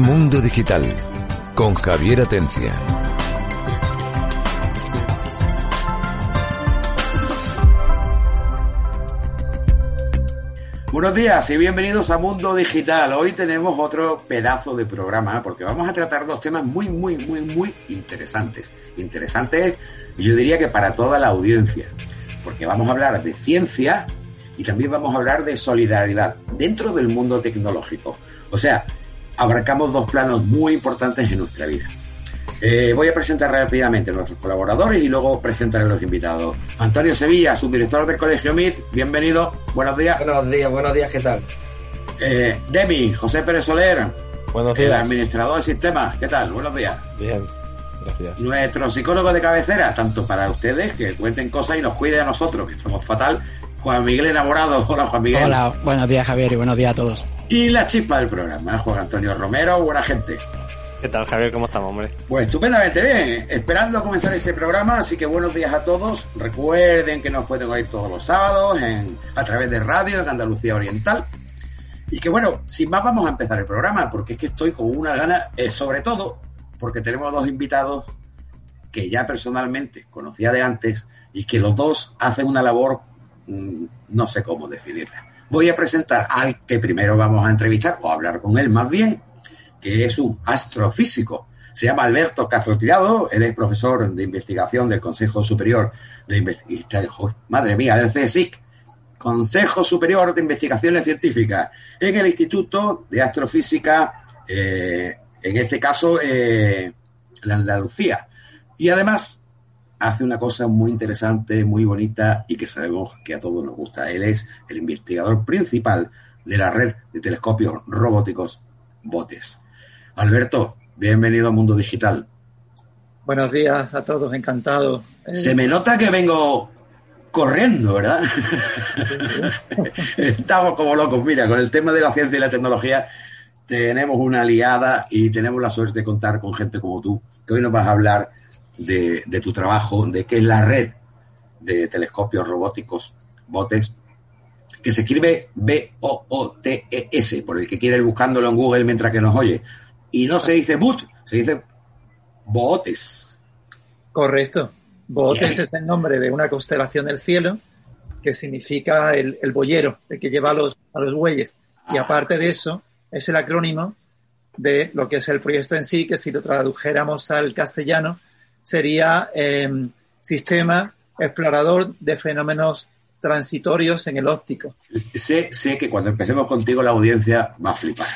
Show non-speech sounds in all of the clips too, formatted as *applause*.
Mundo Digital con Javier Atencia. Buenos días y bienvenidos a Mundo Digital. Hoy tenemos otro pedazo de programa porque vamos a tratar dos temas muy, muy, muy, muy interesantes. Interesantes, yo diría que para toda la audiencia, porque vamos a hablar de ciencia y también vamos a hablar de solidaridad dentro del mundo tecnológico. O sea, abarcamos dos planos muy importantes en nuestra vida. Eh, voy a presentar rápidamente a nuestros colaboradores y luego presentaré a los invitados. Antonio Sevilla, subdirector del Colegio MIT, bienvenido, buenos días. Buenos días, buenos días, ¿qué tal? Eh, Demi, José Pérez Soler, Buenos el días. administrador de sistemas, ¿qué tal? Buenos días. Bien, gracias. Nuestro psicólogo de cabecera, tanto para ustedes que cuenten cosas y nos cuide a nosotros, que estamos fatal, Juan Miguel Enamorado. Hola, Juan Miguel. Hola, buenos días Javier y buenos días a todos. Y la chispa del programa, Juan Antonio Romero, buena gente. ¿Qué tal, Javier? ¿Cómo estamos, hombre? Pues estupendamente bien, esperando comenzar este programa, así que buenos días a todos. Recuerden que nos pueden oír todos los sábados en, a través de radio en Andalucía Oriental. Y que bueno, sin más vamos a empezar el programa, porque es que estoy con una gana, eh, sobre todo porque tenemos dos invitados que ya personalmente conocía de antes y que los dos hacen una labor, no sé cómo definirla. Voy a presentar al que primero vamos a entrevistar, o hablar con él más bien, que es un astrofísico. Se llama Alberto Castro Tirado, él es profesor de investigación del Consejo Superior de Investigación, madre mía, del CSIC, Consejo Superior de Investigaciones Científicas, en el Instituto de Astrofísica, eh, en este caso, eh, la Andalucía. Y además hace una cosa muy interesante, muy bonita y que sabemos que a todos nos gusta. Él es el investigador principal de la red de telescopios robóticos BOTES. Alberto, bienvenido a Mundo Digital. Buenos días a todos, encantado. Se me nota que vengo corriendo, ¿verdad? *laughs* Estamos como locos. Mira, con el tema de la ciencia y la tecnología tenemos una aliada y tenemos la suerte de contar con gente como tú, que hoy nos vas a hablar de, de tu trabajo, de qué es la red de telescopios robóticos, botes, que se escribe B-O-O-T-E-S, por el que quiere ir buscándolo en Google mientras que nos oye. Y no se dice boot, se dice botes. Correcto. Bootes Bien. es el nombre de una constelación del cielo que significa el, el boyero, el que lleva a los, a los bueyes. Y aparte de eso, es el acrónimo de lo que es el proyecto en sí, que si lo tradujéramos al castellano, sería eh, Sistema Explorador de Fenómenos Transitorios en el Óptico. Sé, sé que cuando empecemos contigo la audiencia va a flipar.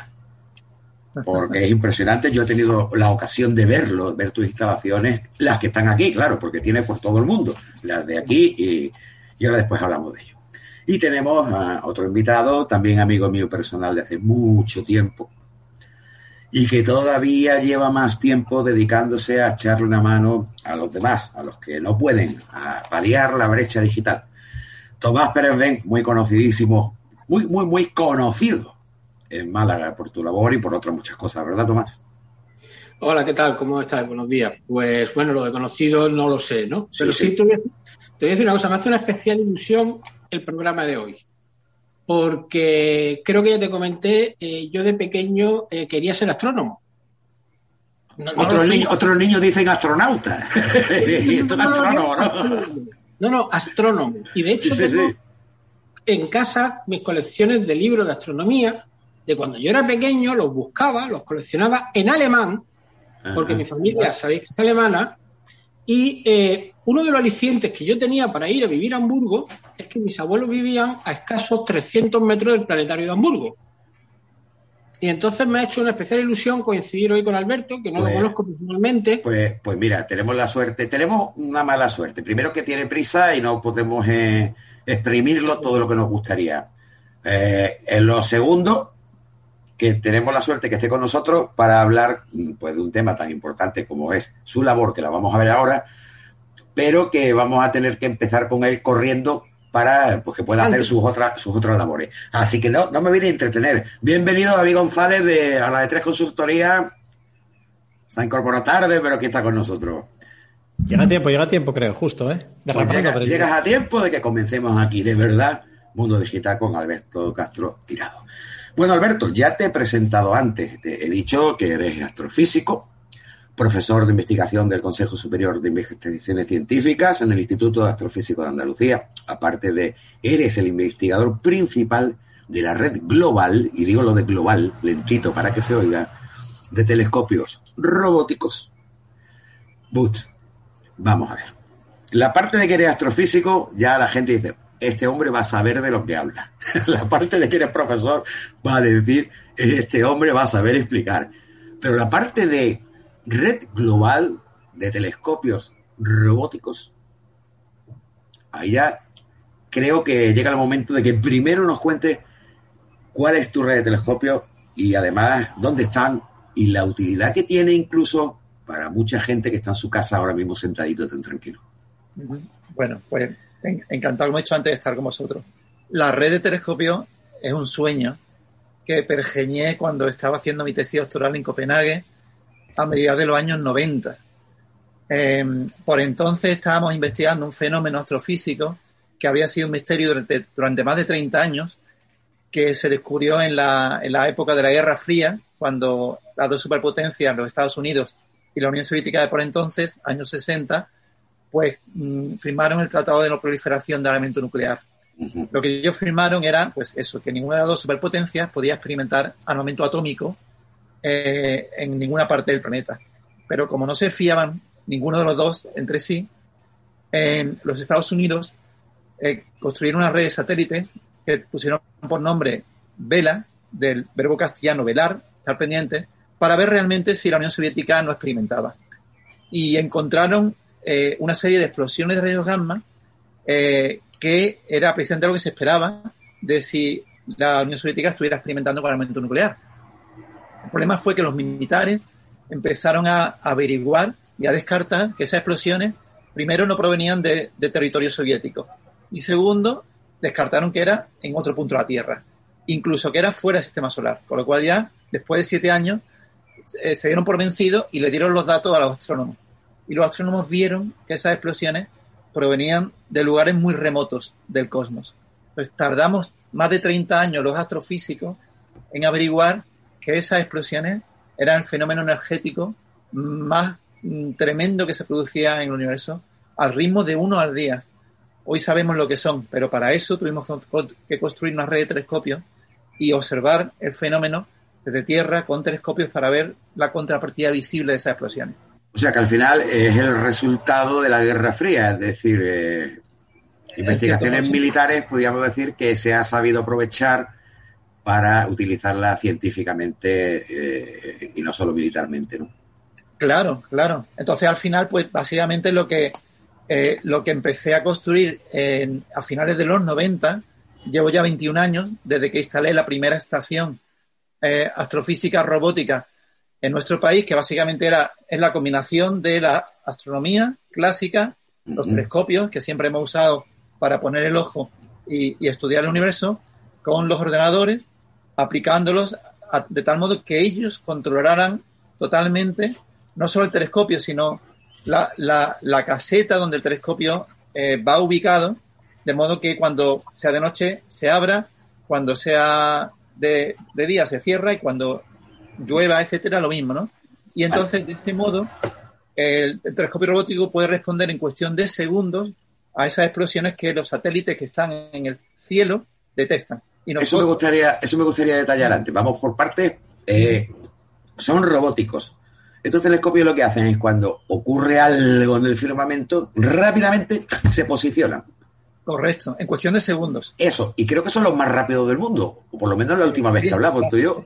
Porque es impresionante. Yo he tenido la ocasión de verlo, ver tus instalaciones, las que están aquí, claro, porque tienes por todo el mundo, las de aquí y, y ahora después hablamos de ello. Y tenemos a otro invitado, también amigo mío personal de hace mucho tiempo, y que todavía lleva más tiempo dedicándose a echarle una mano a los demás, a los que no pueden, a paliar la brecha digital. Tomás Pérez Ben, muy conocidísimo, muy, muy, muy conocido en Málaga por tu labor y por otras muchas cosas, ¿verdad, Tomás? Hola, ¿qué tal? ¿Cómo estás? Buenos días. Pues bueno, lo de conocido no lo sé, ¿no? Sí, Pero sí, sí. Te, voy a, te voy a decir una cosa, me hace una especial ilusión el programa de hoy. Porque creo que ya te comenté, eh, yo de pequeño eh, quería ser astrónomo. No, no otros, niños, otros niños dicen astronauta. y *laughs* esto es astrónomo, ¿no? No, no, astrónomo. Y de hecho sí, tengo sí. en casa mis colecciones de libros de astronomía. De cuando yo era pequeño, los buscaba, los coleccionaba en alemán, porque Ajá. mi familia, sabéis que es alemana, y eh, uno de los alicientes que yo tenía para ir a vivir a Hamburgo es que mis abuelos vivían a escasos 300 metros del planetario de Hamburgo. Y entonces me ha hecho una especial ilusión coincidir hoy con Alberto, que no Pues- lo conozco personalmente. Pues, pues mira, tenemos la suerte, tenemos una mala suerte. Primero que tiene prisa y no podemos eh, exprimirlo todo lo que nos gustaría. eh, en lo segundo, que tenemos la suerte que esté con nosotros para hablar pues, de un tema tan importante como es su labor, que la vamos a ver ahora, pero que vamos a tener que empezar con él corriendo para pues, que pueda hacer sus otras, sus otras labores. Así que no, no me viene a entretener. Bienvenido David González de a la de tres consultoría. Se ha incorporado tarde, pero aquí está con nosotros. Llega a tiempo, llega a tiempo, creo, justo, ¿eh? Pues llega, llegas a tiempo de que comencemos aquí, de verdad, Mundo Digital con Alberto Castro Tirado. Bueno, Alberto, ya te he presentado antes, te he dicho que eres astrofísico, profesor de investigación del Consejo Superior de Investigaciones Científicas en el Instituto Astrofísico de Andalucía. Aparte de, eres el investigador principal de la red global, y digo lo de global, lentito para que se oiga, de telescopios robóticos. But, vamos a ver. La parte de que eres astrofísico, ya la gente dice, este hombre va a saber de lo que habla. *laughs* la parte de que eres profesor va a decir, este hombre va a saber explicar. Pero la parte de red global de telescopios robóticos, ya creo que llega el momento de que primero nos cuente cuál es tu red de telescopios y además dónde están y la utilidad que tiene incluso para mucha gente que está en su casa ahora mismo sentadito tan tranquilo. Bueno, pues encantado, como he dicho antes, de estar con vosotros. La red de telescopios es un sueño que pergeñé cuando estaba haciendo mi tesis doctoral en Copenhague a mediados de los años 90. Em, por entonces estábamos investigando un fenómeno astrofísico que había sido un misterio durante, durante más de 30 años, que se descubrió en la, en la época de la Guerra Fría, cuando las dos superpotencias, los Estados Unidos y la Unión Soviética de por entonces, años 60, pues mm, firmaron el Tratado de No Proliferación de Armamento Nuclear. Lo que ellos firmaron era, pues eso, que ninguna de las dos superpotencias podía experimentar armamento atómico eh, en ninguna parte del planeta. Pero como no se fiaban ninguno de los dos entre sí, los Estados Unidos eh, construyeron una red de satélites que pusieron por nombre Vela, del verbo castellano velar, estar pendiente, para ver realmente si la Unión Soviética no experimentaba. Y encontraron eh, una serie de explosiones de rayos gamma eh, que era precisamente lo que se esperaba de si la Unión Soviética estuviera experimentando con armamento nuclear. Problema fue que los militares empezaron a averiguar y a descartar que esas explosiones, primero, no provenían de, territorio soviético y segundo, descartaron que era en otro punto de la Tierra, incluso que era fuera del sistema solar. Con lo cual ya, después de siete años, eh, se dieron por vencidos y le dieron los datos a los astrónomos y los astrónomos vieron que esas explosiones provenían de lugares muy remotos del cosmos. Pues tardamos más de 30 años los astrofísicos en averiguar que esas explosiones eran el fenómeno energético más mm, tremendo que se producía en el universo al ritmo de uno al día. Hoy sabemos lo que son, pero para eso tuvimos que construir una red de telescopios y observar el fenómeno desde Tierra con telescopios para ver la contrapartida visible de esas explosiones. O sea que al final es el resultado de la Guerra Fría, es decir, eh, investigaciones militares, podríamos decir que se ha sabido aprovechar para utilizarla científicamente eh, y no solo militarmente, ¿no? Claro, claro. Entonces al final, pues básicamente lo que eh, lo que empecé a construir a finales de los 90, llevo ya 21 años desde que instalé la primera estación astrofísica robótica en nuestro país, que básicamente era, es la combinación de la astronomía clásica, los telescopios que siempre hemos usado para poner el ojo y, estudiar el universo, con los ordenadores, aplicándolos de tal modo que ellos controlaran totalmente no solo el telescopio, sino la, la, caseta donde el telescopio eh, va ubicado, de modo que cuando sea de noche se abra, cuando sea de, de día se cierra y cuando llueva, etcétera, lo mismo, ¿no? Y entonces, de ese modo, el, telescopio robótico puede responder en cuestión de segundos a esas explosiones que los satélites que están en el cielo detectan. Y eso, me gustaría, eso me gustaría detallar antes. Vamos por partes. Eh, son robóticos. Estos telescopios lo que hacen es cuando ocurre algo en el firmamento, rápidamente se posicionan. Correcto, en cuestión de segundos. Eso, y creo que son los más rápidos del mundo, o por lo menos la última vez que hablamos tú y yo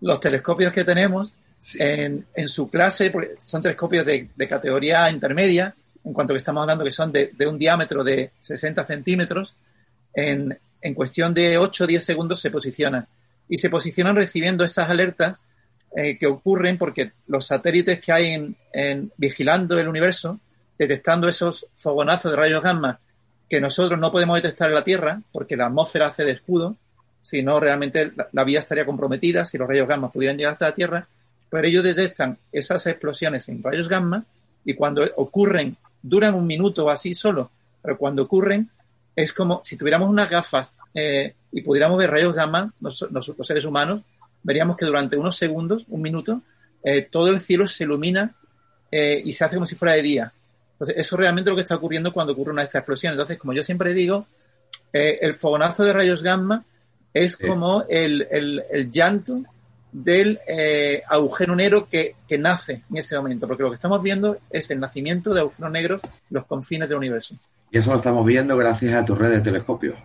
los telescopios que tenemos en, su clase, son telescopios de, categoría intermedia, en cuanto que estamos hablando que son de, un diámetro de 60 centímetros, en, en cuestión de 8 o 10 segundos se posicionan. Y se posicionan recibiendo esas alertas eh, que ocurren porque los satélites que hay en, vigilando el universo, detectando esos fogonazos de rayos gamma que nosotros no podemos detectar en la Tierra, porque la atmósfera hace de escudo, si no realmente la, vida estaría comprometida si los rayos gamma pudieran llegar hasta la Tierra, pero ellos detectan esas explosiones en rayos gamma y cuando ocurren, duran un minuto o así solo, pero cuando ocurren es como si tuviéramos unas gafas eh, y pudiéramos ver rayos gamma, nosotros los seres humanos, veríamos que durante unos segundos, un minuto, eh, todo el cielo se ilumina eh, y se hace como si fuera de día. Entonces, eso es realmente lo que está ocurriendo cuando ocurre una de estas explosiones. Entonces, como yo siempre digo, el fogonazo de rayos gamma es como el, el, llanto del agujero negro que, que, nace en ese momento, porque lo que estamos viendo es el nacimiento de agujeros negros los confines del universo. Y eso lo estamos viendo gracias a tu red de telescopios.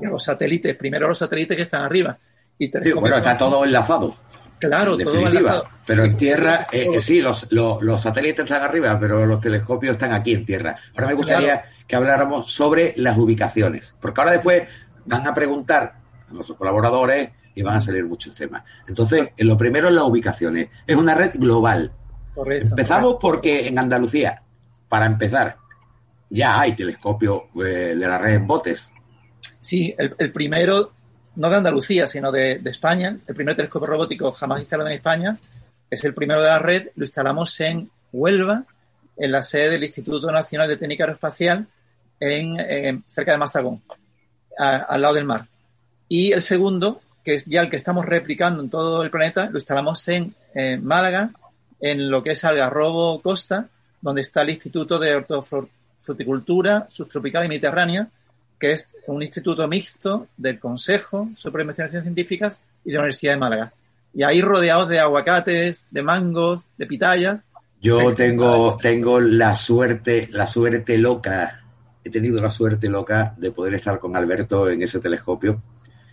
Y a los satélites, primero los satélites que están arriba. Y sí, pero está todo enlazado. Claro, todo enlazado. Pero en tierra, eh, eh, sí, los, los, satélites están arriba, pero los telescopios están aquí en tierra. Ahora me gustaría que habláramos sobre las ubicaciones, porque ahora después van a preguntar a nuestros colaboradores y van a salir muchos temas. Entonces, lo primero es las ubicaciones. Es una red global. Correcto, Empezamos porque en Andalucía, para empezar, ya hay telescopios eh, de la red Botes. Sí, el, primero, no de Andalucía, sino de, España, el primer telescopio robótico jamás instalado en España, es el primero de la red, lo instalamos en Huelva, en la sede del Instituto Nacional de Técnica Aeroespacial, en, cerca de Mazagón, al lado del mar. Y el segundo, que es ya el que estamos replicando en todo el planeta, lo instalamos en Málaga, en lo que es Algarrobo Costa, donde está el Instituto de Ortoflor Fruticultura Subtropical y Mediterránea, que es un instituto mixto del Consejo sobre Investigaciones Científicas y de la Universidad de Málaga. Y ahí rodeados de aguacates, de mangos, de pitayas. Yo tengo, tengo la suerte, la suerte loca, he tenido la suerte loca de poder estar con Alberto en ese telescopio,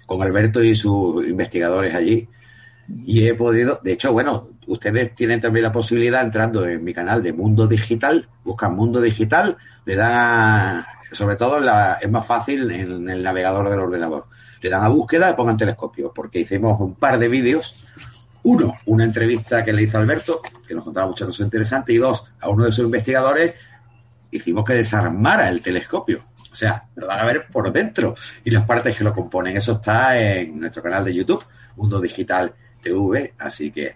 con Alberto y sus investigadores allí. Y he podido, de hecho, bueno, ustedes tienen también la posibilidad entrando en mi canal de Mundo Digital, buscan Mundo Digital, le dan, sobre todo es más fácil en el navegador del ordenador. Le dan a búsqueda y pongan telescopio, porque hicimos un par de vídeos. Uno, una entrevista que le hizo Alberto, que nos contaba muchas cosas interesantes, y dos, a uno de sus investigadores, hicimos que desarmara el telescopio. O sea, lo van a ver por dentro y las partes que lo componen. Eso está en nuestro canal de YouTube, Mundo Digital TV, así que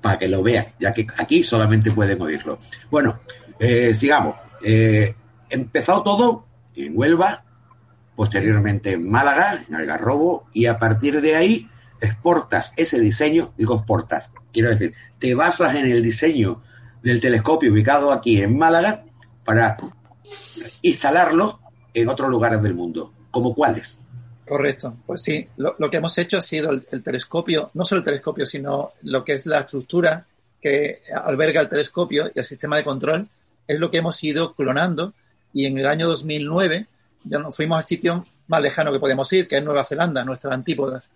para que lo vean, ya que aquí solamente pueden oírlo. Bueno, eh, sigamos. Eh, empezó todo en Huelva, posteriormente en Málaga, en Algarrobo, y a partir de ahí exportas ese diseño, digo exportas, quiero decir, te basas en el diseño del telescopio ubicado aquí en Málaga para instalarlo en otros lugares del mundo. ¿Como cuáles? Correcto, pues sí, lo, que hemos hecho ha sido el, telescopio, no solo el telescopio, sino lo que es la estructura que alberga el telescopio y el sistema de control, es lo que hemos ido clonando y en el año 2009 ya nos fuimos al sitio más lejano que podemos ir, que es Nueva Zelanda, nuestras antípodas.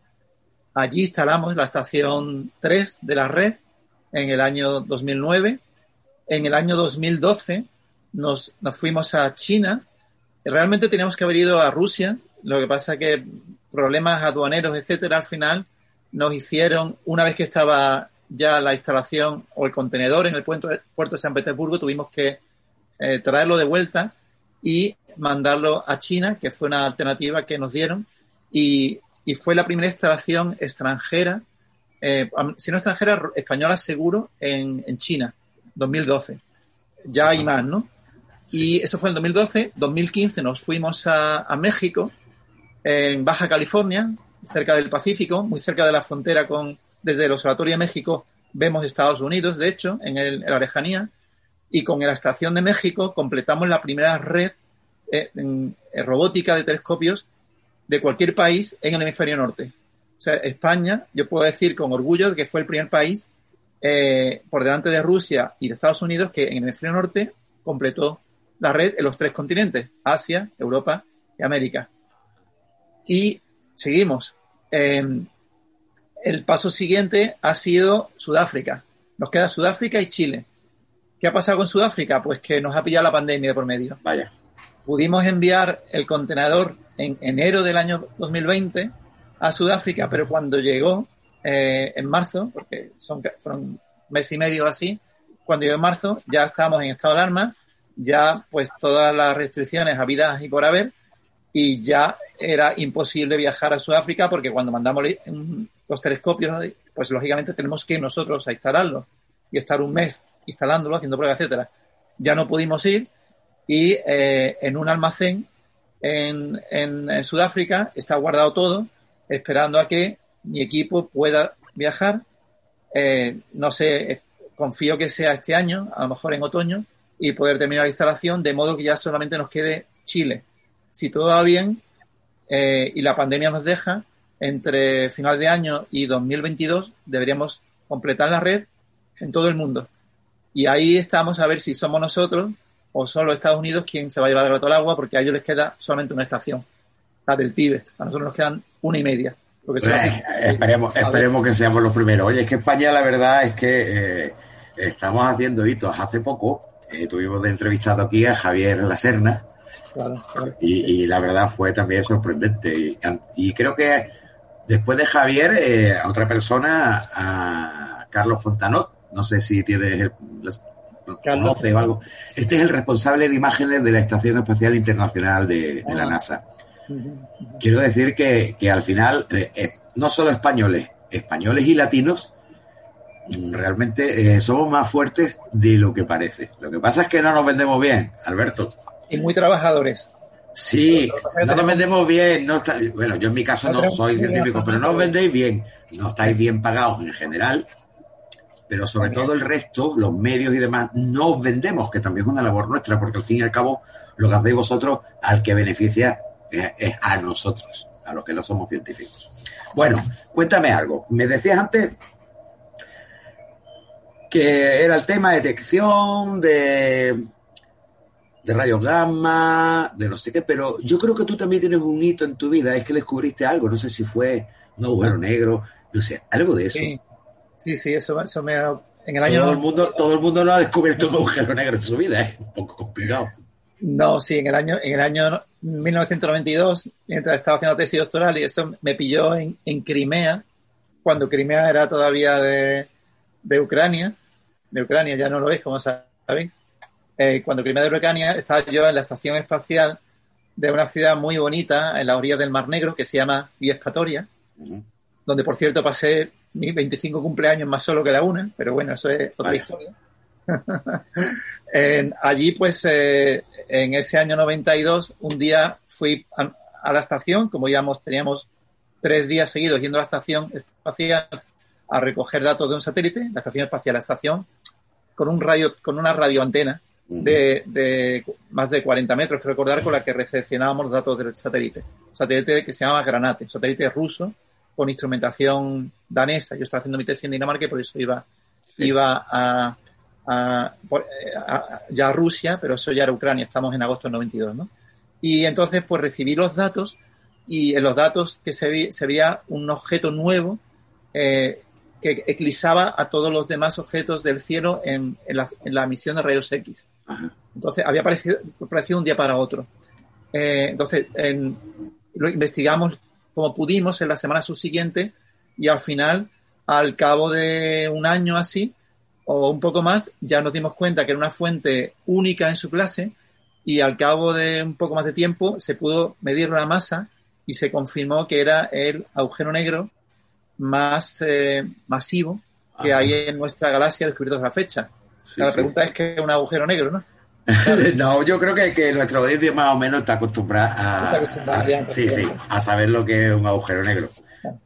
Allí instalamos la estación 3 de la red en el año 2009. En el año 2012 nos, nos fuimos a China. Realmente teníamos que haber ido a Rusia, lo que pasa que problemas aduaneros, etcétera, al final nos hicieron, una vez que estaba ya la instalación o el contenedor en el puerto, puerto de San Petersburgo, tuvimos que eh, traerlo de vuelta y mandarlo a China, que fue una alternativa que nos dieron, y, fue la primera instalación extranjera, eh, si no extranjera, española seguro, en, en China, 2012. Ya hay más, ¿no? Y eso fue en 2012. 2015 nos fuimos a, a México, en Baja California, cerca del Pacífico, muy cerca de la frontera con, desde el Observatorio de México vemos Estados Unidos, de hecho, en, la lejanía, y con la Estación de México completamos la primera red eh, robótica de telescopios de cualquier país en el hemisferio norte. O sea, España, yo puedo decir con orgullo que fue el primer país eh, por delante de Rusia y de Estados Unidos que en el hemisferio norte completó la red en los tres continentes, Asia, Europa y América. Y seguimos. Em, el paso siguiente ha sido Sudáfrica. Nos queda Sudáfrica y Chile. ¿Qué ha pasado con Sudáfrica? Pues que nos ha pillado la pandemia por medio. Vaya. Pudimos enviar el contenedor en enero del año 2020 a Sudáfrica, pero cuando llegó eh, en marzo, porque son, fueron un mes y medio así, cuando llegó en marzo ya estábamos en estado de alarma, ya pues todas las restricciones habidas y por haber, y ya era imposible viajar a Sudáfrica porque cuando mandamos los telescopios, pues lógicamente tenemos que nosotros a instalarlos y estar un mes instalándolo, haciendo pruebas, etcétera. Ya no pudimos ir y eh, en un almacén en, Sudáfrica está guardado todo, esperando a que mi equipo pueda viajar. Eh, no sé, confío que sea este año, a lo mejor en otoño, y poder terminar la instalación, de modo que ya solamente nos quede Chile. Si todo va bien eh, y la pandemia nos deja, entre final de año y 2022 deberíamos completar la red en todo el mundo. Y ahí estamos a ver si somos nosotros o solo Estados Unidos quien se va a llevar el gato al agua, porque a ellos les queda solamente una estación, la del Tíbet. A nosotros nos quedan una y media. Eh, esperemos, esperemos que seamos los primeros. Oye, es que España la verdad es que eh, estamos haciendo hitos. Hace poco eh, tuvimos de entrevistado aquí a Javier Laserna Y, la verdad fue también sorprendente. Y, creo que después de Javier, a otra persona, a Carlos Fontanot, no sé si tienes el, conoce o algo. Este es el responsable de imágenes de la Estación Espacial Internacional de, la ah. NASA. Quiero decir que, al final, eh, eh, no solo españoles, españoles y latinos, mm, realmente eh, somos más fuertes de lo que parece. Lo que pasa es que no nos vendemos bien, Alberto. Y muy trabajadores. Sí, no nos vendemos bien. No bueno, yo en mi caso no soy científico, pero no os vendéis bien. No estáis bien pagados en general pero sobre todo el resto, los medios y demás, no os vendemos, que también es una labor nuestra, porque al fin y al cabo lo que hacéis vosotros, al que beneficia es, a nosotros, a los que no somos científicos. Bueno, cuéntame algo. Me decías antes que era el tema de detección de, de rayos gamma, de no sé qué, pero yo creo que tú también tienes un hito en tu vida, es que descubriste algo, no sé si fue un agujero negro, no sé, algo de eso. Sí, sí, eso, eso me ha... En el año... Todo el, mundo, todo el mundo no ha descubierto un agujero negro en su vida, es un poco complicado. No, sí, en el año, en el año 1992, mientras estaba haciendo tesis doctoral, y eso me pilló en, en Crimea, cuando Crimea era todavía de, de, Ucrania, de Ucrania, ya no lo veis, como sabéis. Eh, cuando Crimea de Ucrania, estaba yo en la estación espacial de una ciudad muy bonita en la orilla del Mar Negro que se llama Viescatoria, donde por cierto pasé mi 25 cumpleaños más solo que la una, pero bueno, eso es otra historia. *laughs* allí, pues, eh, en ese año 92, un día fui a, la estación, como ya teníamos tres días seguidos yendo a la estación espacial a recoger datos de un satélite, la estación espacial, la estación, con un radio, con una radioantena de, de más de 40 metros, que recordar, con la que recepcionábamos datos del satélite. Un satélite que se llama Granate, un satélite ruso con instrumentación danesa. Yo estaba haciendo mi tesis en Dinamarca y por eso iba, iba a, ya a Rusia, pero eso ya era Ucrania, estamos en agosto del 92, ¿no? Y entonces, pues recibí los datos y en los datos que se, se veía un objeto nuevo eh, que eclipsaba a todos los demás objetos del cielo en, la, misión de rayos X. Entonces, había aparecido, un día para otro. Eh, entonces, lo investigamos como pudimos en la semana subsiguiente y al final, al cabo de un año así, o un poco más, ya nos dimos cuenta que era una fuente única en su clase y al cabo de un poco más de tiempo se pudo medir la masa y se confirmó que era el agujero negro más eh, masivo que hay en nuestra galaxia descubierto a la fecha. La pregunta es qué es un agujero negro, ¿no? *laughs* no, yo creo que, que nuestra audiencia más o menos está acostumbrada a, sí, sí, a saber lo que es un agujero negro.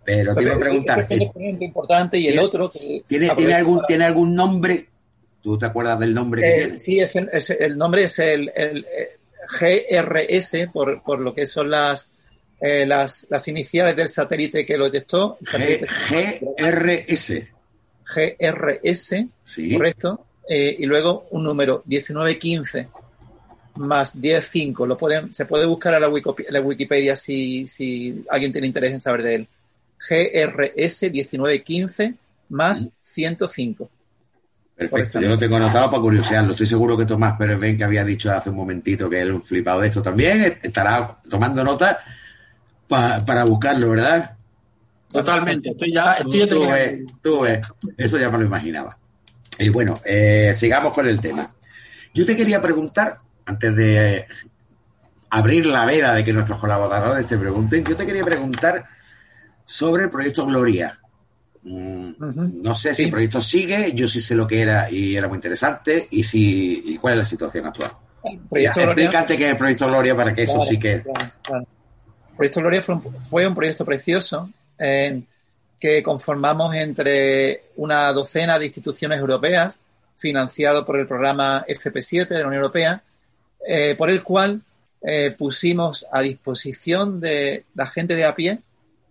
Pero te iba a preguntar. Es importante y el otro. ¿tiene, ¿tiene, algún, ¿Tiene algún nombre? ¿Tú te acuerdas del nombre que eh, tiene? Sí, es el, nombre es el, el, eh, GRS, por, por, lo que son las, eh, las, las, iniciales del satélite que lo detectó. GRS. GRS, sí. correcto. Eh, y luego un número 1915 más 105. Lo pueden, se puede buscar a la, Wikipedia, si, si, alguien tiene interés en saber de él. GRS 1915 más 105. Perfecto, yo lo tengo anotado para curiosearlo. Estoy seguro que Tomás Pérez Ben, que había dicho hace un momentito que él un flipado de esto también, estará tomando nota para buscarlo, ¿verdad? Totalmente, estoy ya, estoy ya tú, ves, tú ves, eso ya me lo imaginaba. Y bueno, eh, sigamos con el tema. Yo te quería preguntar, antes de abrir la veda de que nuestros colaboradores te pregunten, yo te quería preguntar sobre el proyecto Gloria. Mm, no sé si el proyecto sigue, yo sí sé lo que era y era muy interesante, y si y cuál es la situación actual. Explícate qué es el proyecto Gloria para que eso sí que. El proyecto Gloria fue un, fue un proyecto precioso en que conformamos entre una docena de instituciones europeas, financiado por el programa FP7 de la Unión Europea, eh, por el cual eh, pusimos a disposición de la gente de a pie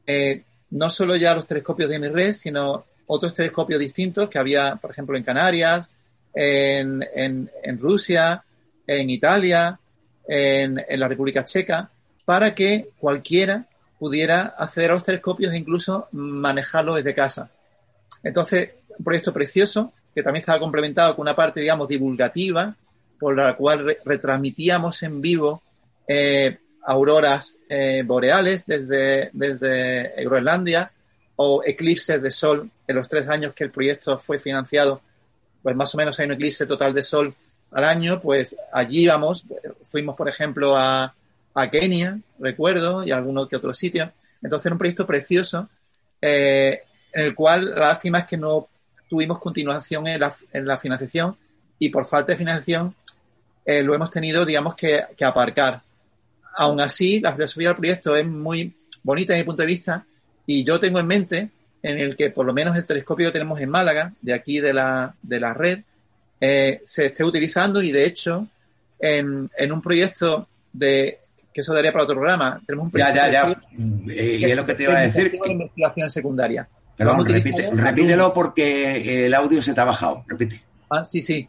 eh, no solo ya los telescopios de MRES, sino otros telescopios distintos que había, por ejemplo, en Canarias, en, en, Rusia, en Italia, en, la República Checa, para que cualquiera pudiera acceder a los telescopios e incluso manejarlos desde casa. Entonces, un proyecto precioso que también estaba complementado con una parte, digamos, divulgativa, por la cual retransmitíamos en vivo eh, auroras eh, boreales desde, desde Groenlandia o eclipses de sol en los tres años que el proyecto fue financiado, pues más o menos hay un eclipse total de sol al año, pues allí vamos, fuimos por ejemplo a, a Kenia, recuerdo, y a alguno que otro sitio. Entonces era un proyecto precioso eh, en el cual la lástima es que no tuvimos continuación en la, en la financiación y por falta de financiación eh, lo hemos tenido, digamos, que, que, aparcar. Aún así, la filosofía del proyecto es muy bonita desde mi punto de vista y yo tengo en mente en el que por lo menos el telescopio que tenemos en Málaga, de aquí de la, de la red, eh, se esté utilizando y de hecho en, en un proyecto de que eso daría para otro programa. Tenemos un ya, ya, ya. Eh, y es lo que te iba a decir. De investigación secundaria. Perdón, repite, repítelo porque el audio se te ha bajado. Repite. Ah, sí, sí.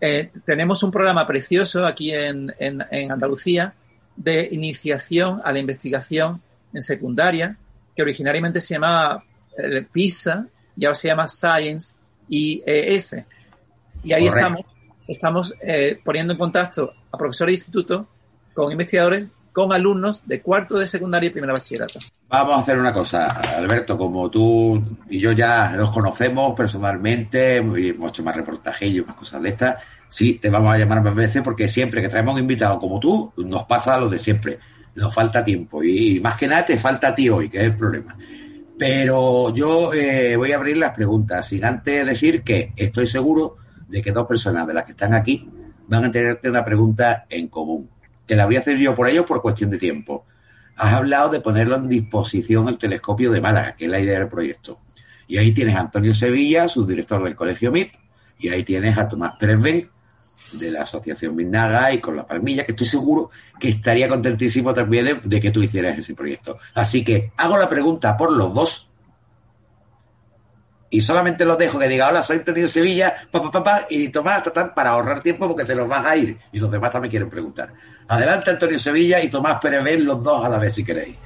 Eh, tenemos un programa precioso aquí en, en, en, Andalucía de iniciación a la investigación en secundaria, que originariamente se llamaba eh, PISA y ahora se llama Science IES. Y ahí estamos, estamos eh, poniendo en contacto a profesores de instituto con investigadores con alumnos de cuarto de secundaria y primera bachillerato. Vamos a hacer una cosa, Alberto, como tú y yo ya nos conocemos personalmente, hemos hecho más reportajes y más cosas de estas, sí, te vamos a llamar más veces porque siempre que traemos un invitado como tú, nos pasa lo de siempre, nos falta tiempo y más que nada te falta a ti hoy, que es el problema. Pero yo eh, voy a abrir las preguntas, sin antes decir que estoy seguro de que dos personas de las que están aquí van a tenerte una pregunta en común. Te la voy a hacer yo por ello por cuestión de tiempo. Has hablado de ponerlo en disposición el telescopio de Málaga, que es la idea del proyecto. Y ahí tienes a Antonio Sevilla, subdirector del Colegio MIT, y ahí tienes a Tomás Pérez de la Asociación Minaga y con la Palmilla, que estoy seguro que estaría contentísimo también de, que tú hicieras ese proyecto. Así que hago la pregunta por los dos y solamente los dejo que diga, hola, soy Antonio Sevilla, papá, papá, y Tomás, para ahorrar tiempo porque te los vas a ir. Y los demás también quieren preguntar. Adelante, Antonio Sevilla y Tomás Pérez, los dos a la vez si queréis.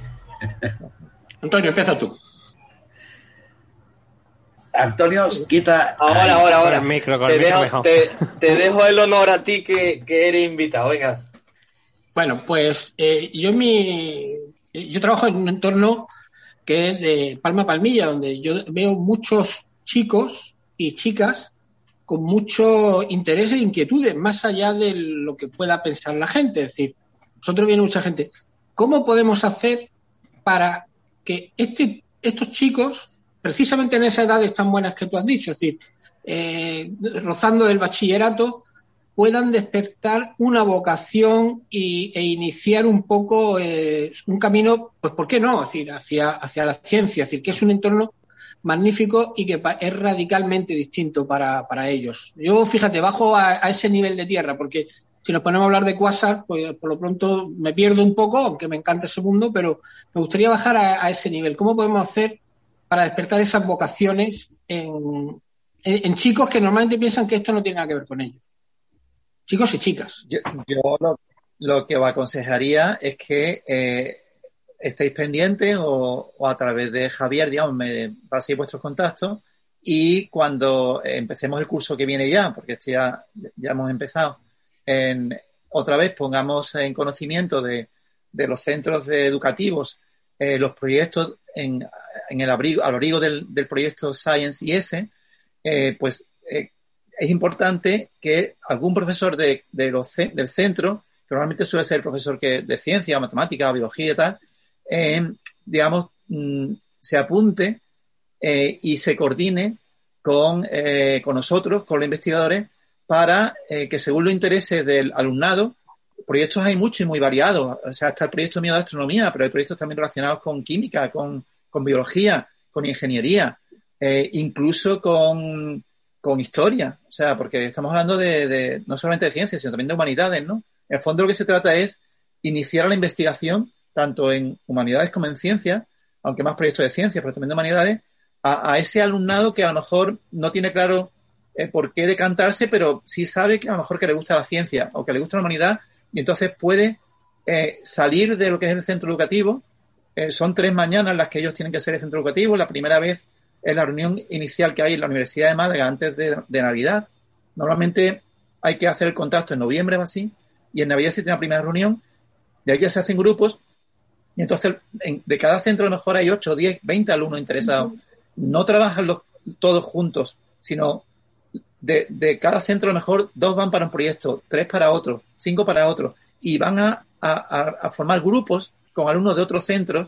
Antonio, empieza tú. Antonio, quita. Ahora, ahora, ahora. Micro, te, dejo, te, dejo, el honor a ti que, eres invitado. Venga. Bueno, pues eh, yo mi, yo trabajo en un entorno que es de Palma Palmilla, donde yo veo muchos chicos y chicas con mucho interés e inquietudes, más allá de lo que pueda pensar la gente. Es decir, nosotros viene mucha gente. ¿Cómo podemos hacer para que este, estos chicos, precisamente en esa edad tan buenas que tú has dicho, es decir, eh, rozando el bachillerato, puedan despertar una vocación y, e iniciar un poco eh, un camino, pues ¿por qué no? Es decir, hacia, hacia la ciencia, es decir, que es un entorno magnífico y que es radicalmente distinto para, para ellos. Yo, fíjate, bajo a, ese nivel de tierra, porque si nos ponemos a hablar de Quasar, pues por lo pronto me pierdo un poco, aunque me encanta ese mundo, pero me gustaría bajar a, ese nivel. ¿Cómo podemos hacer para despertar esas vocaciones en, en, chicos que normalmente piensan que esto no tiene nada que ver con ellos? Chicos y chicas. Yo, lo, que os aconsejaría es que eh, estéis pendientes o, a través de Javier, digamos, me paséis vuestros contactos y cuando empecemos el curso que viene ya, porque este ya, ya hemos empezado, en, otra vez pongamos en conocimiento de, de los centros educativos los proyectos en, el abrigo, al abrigo del, proyecto Science IS, pues es importante que algún profesor de, los, del centro, que normalmente suele ser profesor que, de ciencia, matemática, biología y tal, digamos, mm, se apunte y se coordine con, con nosotros, con los investigadores, para que según los intereses del alumnado, proyectos hay muchos y muy variados. O sea, está el proyecto mío de astronomía, pero hay proyectos también relacionados con química, con, biología, con ingeniería, eh, incluso con, historia. O sea, porque estamos hablando de, no solamente de ciencias, sino también de humanidades, ¿no? En el fondo lo que se trata es iniciar la investigación, tanto en humanidades como en ciencias, aunque más proyectos de ciencias, pero también de humanidades, a, ese alumnado que a lo mejor no tiene claro eh, por qué decantarse, pero sí sabe que a lo mejor que le gusta la ciencia o que le gusta la humanidad y entonces puede eh, salir de lo que es el centro educativo. Eh, son tres mañanas las que ellos tienen que ser el centro educativo. La primera vez es la reunión inicial que hay en la Universidad de Málaga antes de, Navidad. Normalmente hay que hacer el contacto en noviembre o así, y en Navidad se tiene la primera reunión, de ahí ya se hacen grupos, y entonces de cada centro a lo mejor hay 8, 10, 20 alumnos interesados. No trabajan los, todos juntos, sino de, cada centro a lo mejor dos van para un proyecto, tres para otro, cinco para otro, y van a, formar grupos con alumnos de otros centros,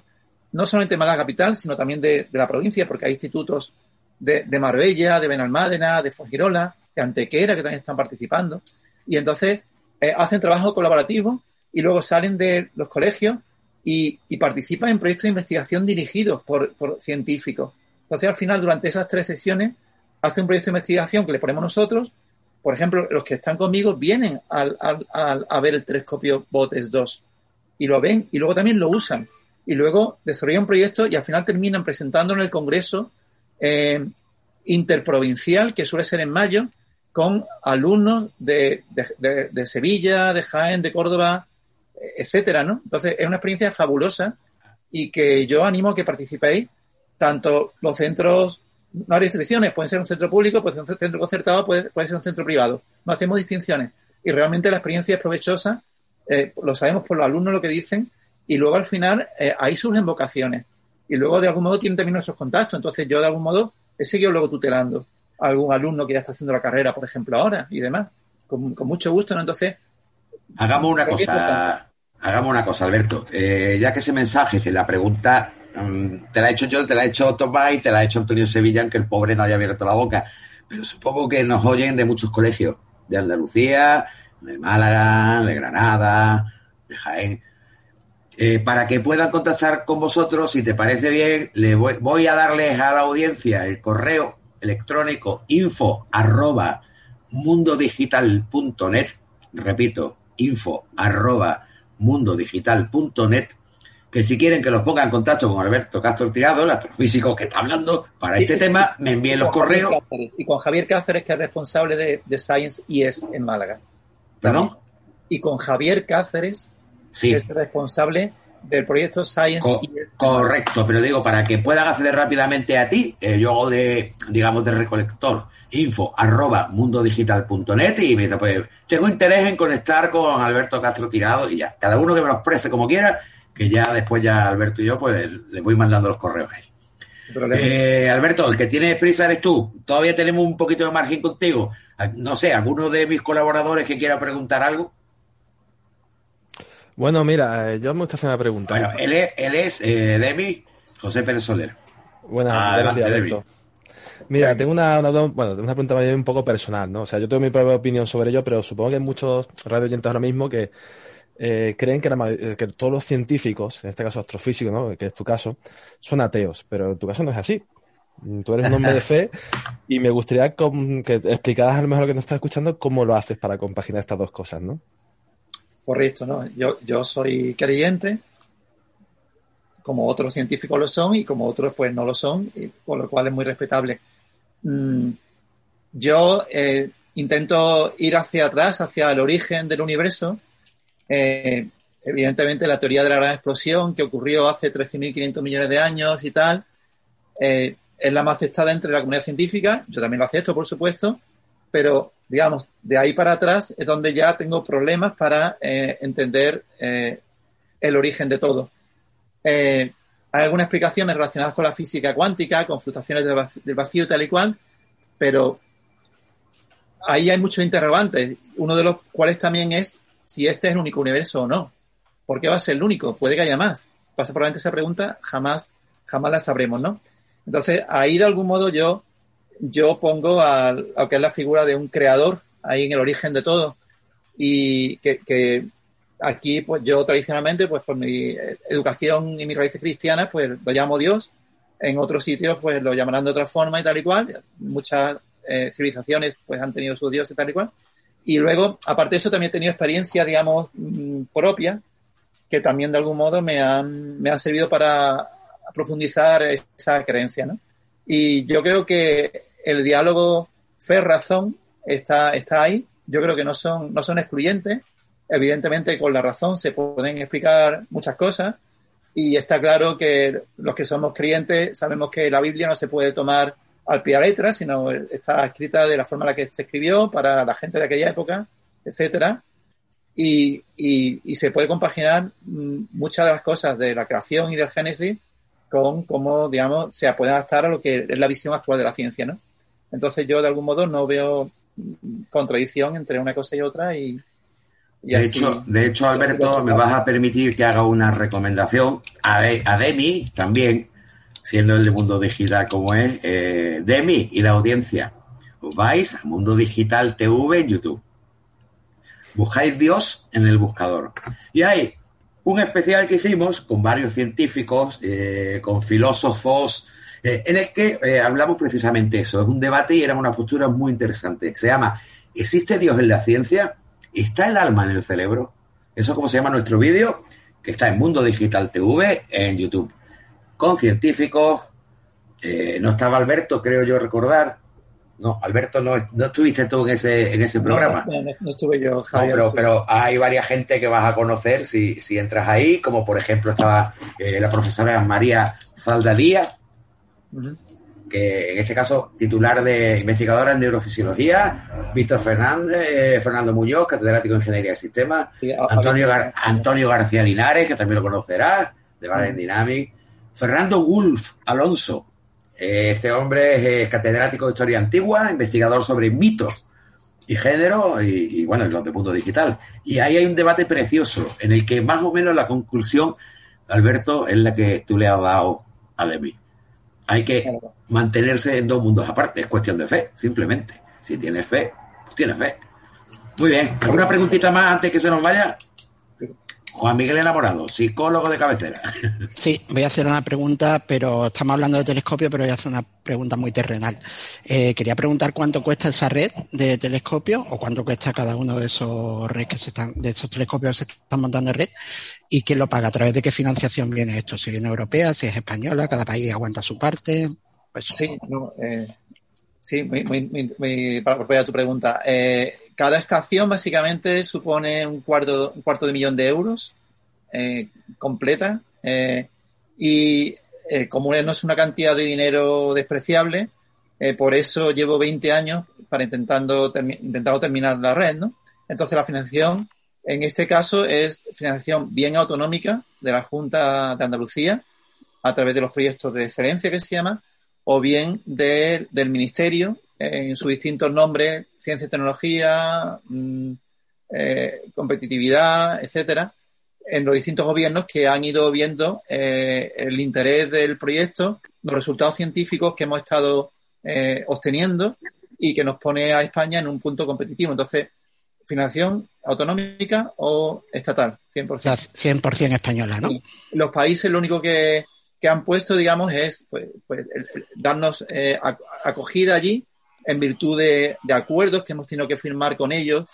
no solamente de Málaga Capital, sino también de, la provincia, porque hay institutos de, Marbella, de Benalmádena, de Fongirola, de Antequera, que también están participando, y entonces eh, hacen trabajo colaborativo y luego salen de los colegios y, participan en proyectos de investigación dirigidos por, por científicos. Entonces, al final, durante esas tres sesiones, hace un proyecto de investigación que le ponemos nosotros. Por ejemplo, los que están conmigo vienen al, a ver el telescopio BOTES 2 y lo ven y luego también lo usan. Y luego desarrollan un proyecto y al final terminan presentando en el Congreso eh, interprovincial, que suele ser en mayo, con alumnos de, de, Sevilla, de Jaén, de Córdoba, etcétera, ¿no? Entonces, es una experiencia fabulosa y que yo animo a que participéis, tanto los centros no hay restricciones, puede ser un centro público, puede ser un centro concertado, puede, puede ser un centro privado. No hacemos distinciones. Y realmente la experiencia es provechosa, eh, lo sabemos por los alumnos lo que dicen, y luego al final eh, ahí surgen vocaciones. Y luego de algún modo tienen también nuestros contactos. Entonces yo de algún modo he seguido luego tutelando a algún alumno que ya está haciendo la carrera, por ejemplo, ahora y demás. Con, mucho gusto, ¿no? Entonces. Hagamos una cosa, hagamos una cosa, Alberto. Eh, ya que ese mensaje, se la pregunta Mm, te la he hecho yo, te la he hecho Tomás y te la ha hecho Antonio Sevilla, aunque el pobre no haya abierto la boca. Pero supongo que nos oyen de muchos colegios, de Andalucía, de Málaga, de Granada, de Jaén. Eh, para que puedan contactar con vosotros, si te parece bien, le voy, a darles a la audiencia el correo electrónico info arroba mundodigital.net, repito, info arroba mundodigital.net que si quieren que los ponga en contacto con Alberto Castro Tirado, el astrofísico que está hablando para este tema, me envíen los correos. y con Javier Cáceres, que es responsable de, de Science es en Málaga. ¿Perdón? Y con Javier Cáceres, que es responsable del proyecto Science Correcto, pero digo, para que puedan acceder rápidamente a ti, eh, yo hago de, digamos, de recolector info arroba mundodigital.net y me dice, pues tengo interés en conectar con Alberto Castro Tirado y ya. Cada uno que me lo exprese como quiera que ya después ya Alberto y yo pues le voy mandando los correos a él. Eh, Alberto, el que tiene prisa eres tú. Todavía tenemos un poquito de margen contigo. No sé, ¿alguno de mis colaboradores que quiera preguntar algo? Bueno, mira, eh, yo me gusta hacer una pregunta. Bueno, él es, él es eh, Demi José Pérez Soler. Buenas, Alberto. Mira, tengo una, bueno, una pregunta un poco personal, ¿no? O sea, yo tengo mi propia opinión sobre ello, pero supongo que hay muchos radio oyentes ahora mismo que eh, creen que, eh, que, todos los científicos, en este caso astrofísicos, ¿no? que es tu caso, son ateos, pero en tu caso no es así. Tú eres un hombre de fe y me gustaría que explicaras a lo mejor que nos estás escuchando cómo lo haces para compaginar estas dos cosas, ¿no? Correcto, ¿no? Yo, yo soy creyente, como otros científicos lo son y como otros pues no lo son, y por lo cual es muy respetable. Mm, yo eh, intento ir hacia atrás, hacia el origen del universo, eh, evidentemente, la teoría de la gran explosión que ocurrió hace 13.500 millones de años y tal, eh, es la más aceptada entre la comunidad científica. Yo también lo acepto, por supuesto, pero digamos, de ahí para atrás es donde ya tengo problemas para eh, entender el origen de todo. hay algunas explicaciones relacionadas con la física cuántica, con fluctuaciones del vacío, tal y cual, pero ahí hay muchos interrogantes, uno de los cuales también es si este es el único universo o no. ¿Por qué va a ser el único? Puede que haya más. Pasa probablemente esa pregunta, jamás, jamás la sabremos, ¿no? Entonces, ahí de algún modo yo, yo pongo a, lo que es la figura de un creador ahí en el origen de todo. Y que, que aquí, pues yo tradicionalmente, pues por mi educación y mis raíces cristianas, pues lo llamo Dios. En otros sitios, pues lo llamarán de otra forma y tal y cual. Muchas eh, civilizaciones, pues han tenido sus dioses y tal y cual. Y luego, aparte de eso, también he tenido experiencia, digamos, mm, propia, que también de algún modo me han, me han servido para profundizar esa creencia, ¿no? Y yo creo que el diálogo fe-razón está, está ahí. Yo creo que no son, no son excluyentes, Evidentemente, con la razón se pueden explicar muchas cosas y está claro que los que somos creyentes sabemos que la Biblia no se puede tomar al pie la letra, sino está escrita de la forma en la que se escribió para la gente de aquella época, etcétera. Y, y, se puede compaginar mm, muchas de las cosas de la creación y del Génesis con cómo, digamos, se puede adaptar a lo que es la visión actual de la ciencia, ¿no? Entonces yo, de algún modo, no veo contradicción entre una cosa y otra y, de, hecho, de hecho, Alberto, me vas a permitir que haga una recomendación a, a Demi también, siendo el de Mundo Digital como es. Eh, Demi y la audiencia, os vais a Mundo Digital TV en YouTube. Buscáis Dios en el buscador. Y hay un especial que hicimos con varios científicos, eh, con filósofos, eh, en el que hablamos precisamente eso. Es un debate y era una postura muy interesante. Se llama ¿Existe Dios en la ciencia? ¿Está el alma en el cerebro? Eso es como se llama nuestro vídeo, que está en Mundo Digital TV en YouTube. Con científicos. Eh, no estaba Alberto, creo yo recordar. No, Alberto, no, no estuviste tú en ese, en ese programa. No, estuve yo, Javier. pero, hay varias gente que vas a conocer si, si entras ahí, como por ejemplo estaba eh, la profesora María Zaldalía, que en este caso titular de investigadora en neurofisiología, Víctor Fernández, eh, Fernando Muñoz, catedrático de Ingeniería de Sistemas, Antonio, Antonio García Linares, que también lo conocerá, de Valen Dynamic, Fernando Wolf Alonso, eh, este hombre es eh, catedrático de Historia Antigua, investigador sobre mitos y género y, bueno, en los de punto digital. Y ahí hay un debate precioso en el que más o menos la conclusión, Alberto, es la que tú le has dado a Demi. Hay que mantenerse en dos mundos aparte. Es cuestión de fe, simplemente. Si tienes fe, pues tienes fe. Muy bien. ¿Alguna preguntita más antes que se nos vaya? Juan Miguel Enamorado, psicólogo de cabecera. *laughs* Sí, voy a hacer una pregunta, pero estamos hablando de telescopio, pero voy a hacer una pregunta muy terrenal. Eh, quería preguntar cuánto cuesta esa red de telescopio o cuánto cuesta cada uno de esos red que se están, de esos telescopios que se están montando en red y quién lo paga, a través de qué financiación viene esto, si viene europea, si es española, cada país aguanta su parte. Pues, sí, eh, sí, muy, muy, muy, para tu pregunta. Eh, cada estación básicamente supone un cuarto, un cuarto de millón de euros eh, completa eh, y eh, como no es una cantidad de dinero despreciable, por eso llevo 20 años para intentando, intentando terminar la red, ¿no? Entonces la financiación en este caso es financiación bien autonómica de la Junta de Andalucía a través de los proyectos de excelencia que se llama, o bien del Ministerio en sus distintos nombres, ciencia y tecnología, mm, eh, competitividad, etcétera, en los distintos gobiernos que han ido viendo eh, el interés del proyecto, los resultados científicos que hemos estado eh, obteniendo y que nos pone a España en un punto competitivo. Entonces, financiación autonómica o estatal, 100%. 100% española, ¿no? Los países lo único que, han puesto, digamos, es pues, pues darnos acogida allí en virtud de, acuerdos que hemos tenido que firmar con ellos,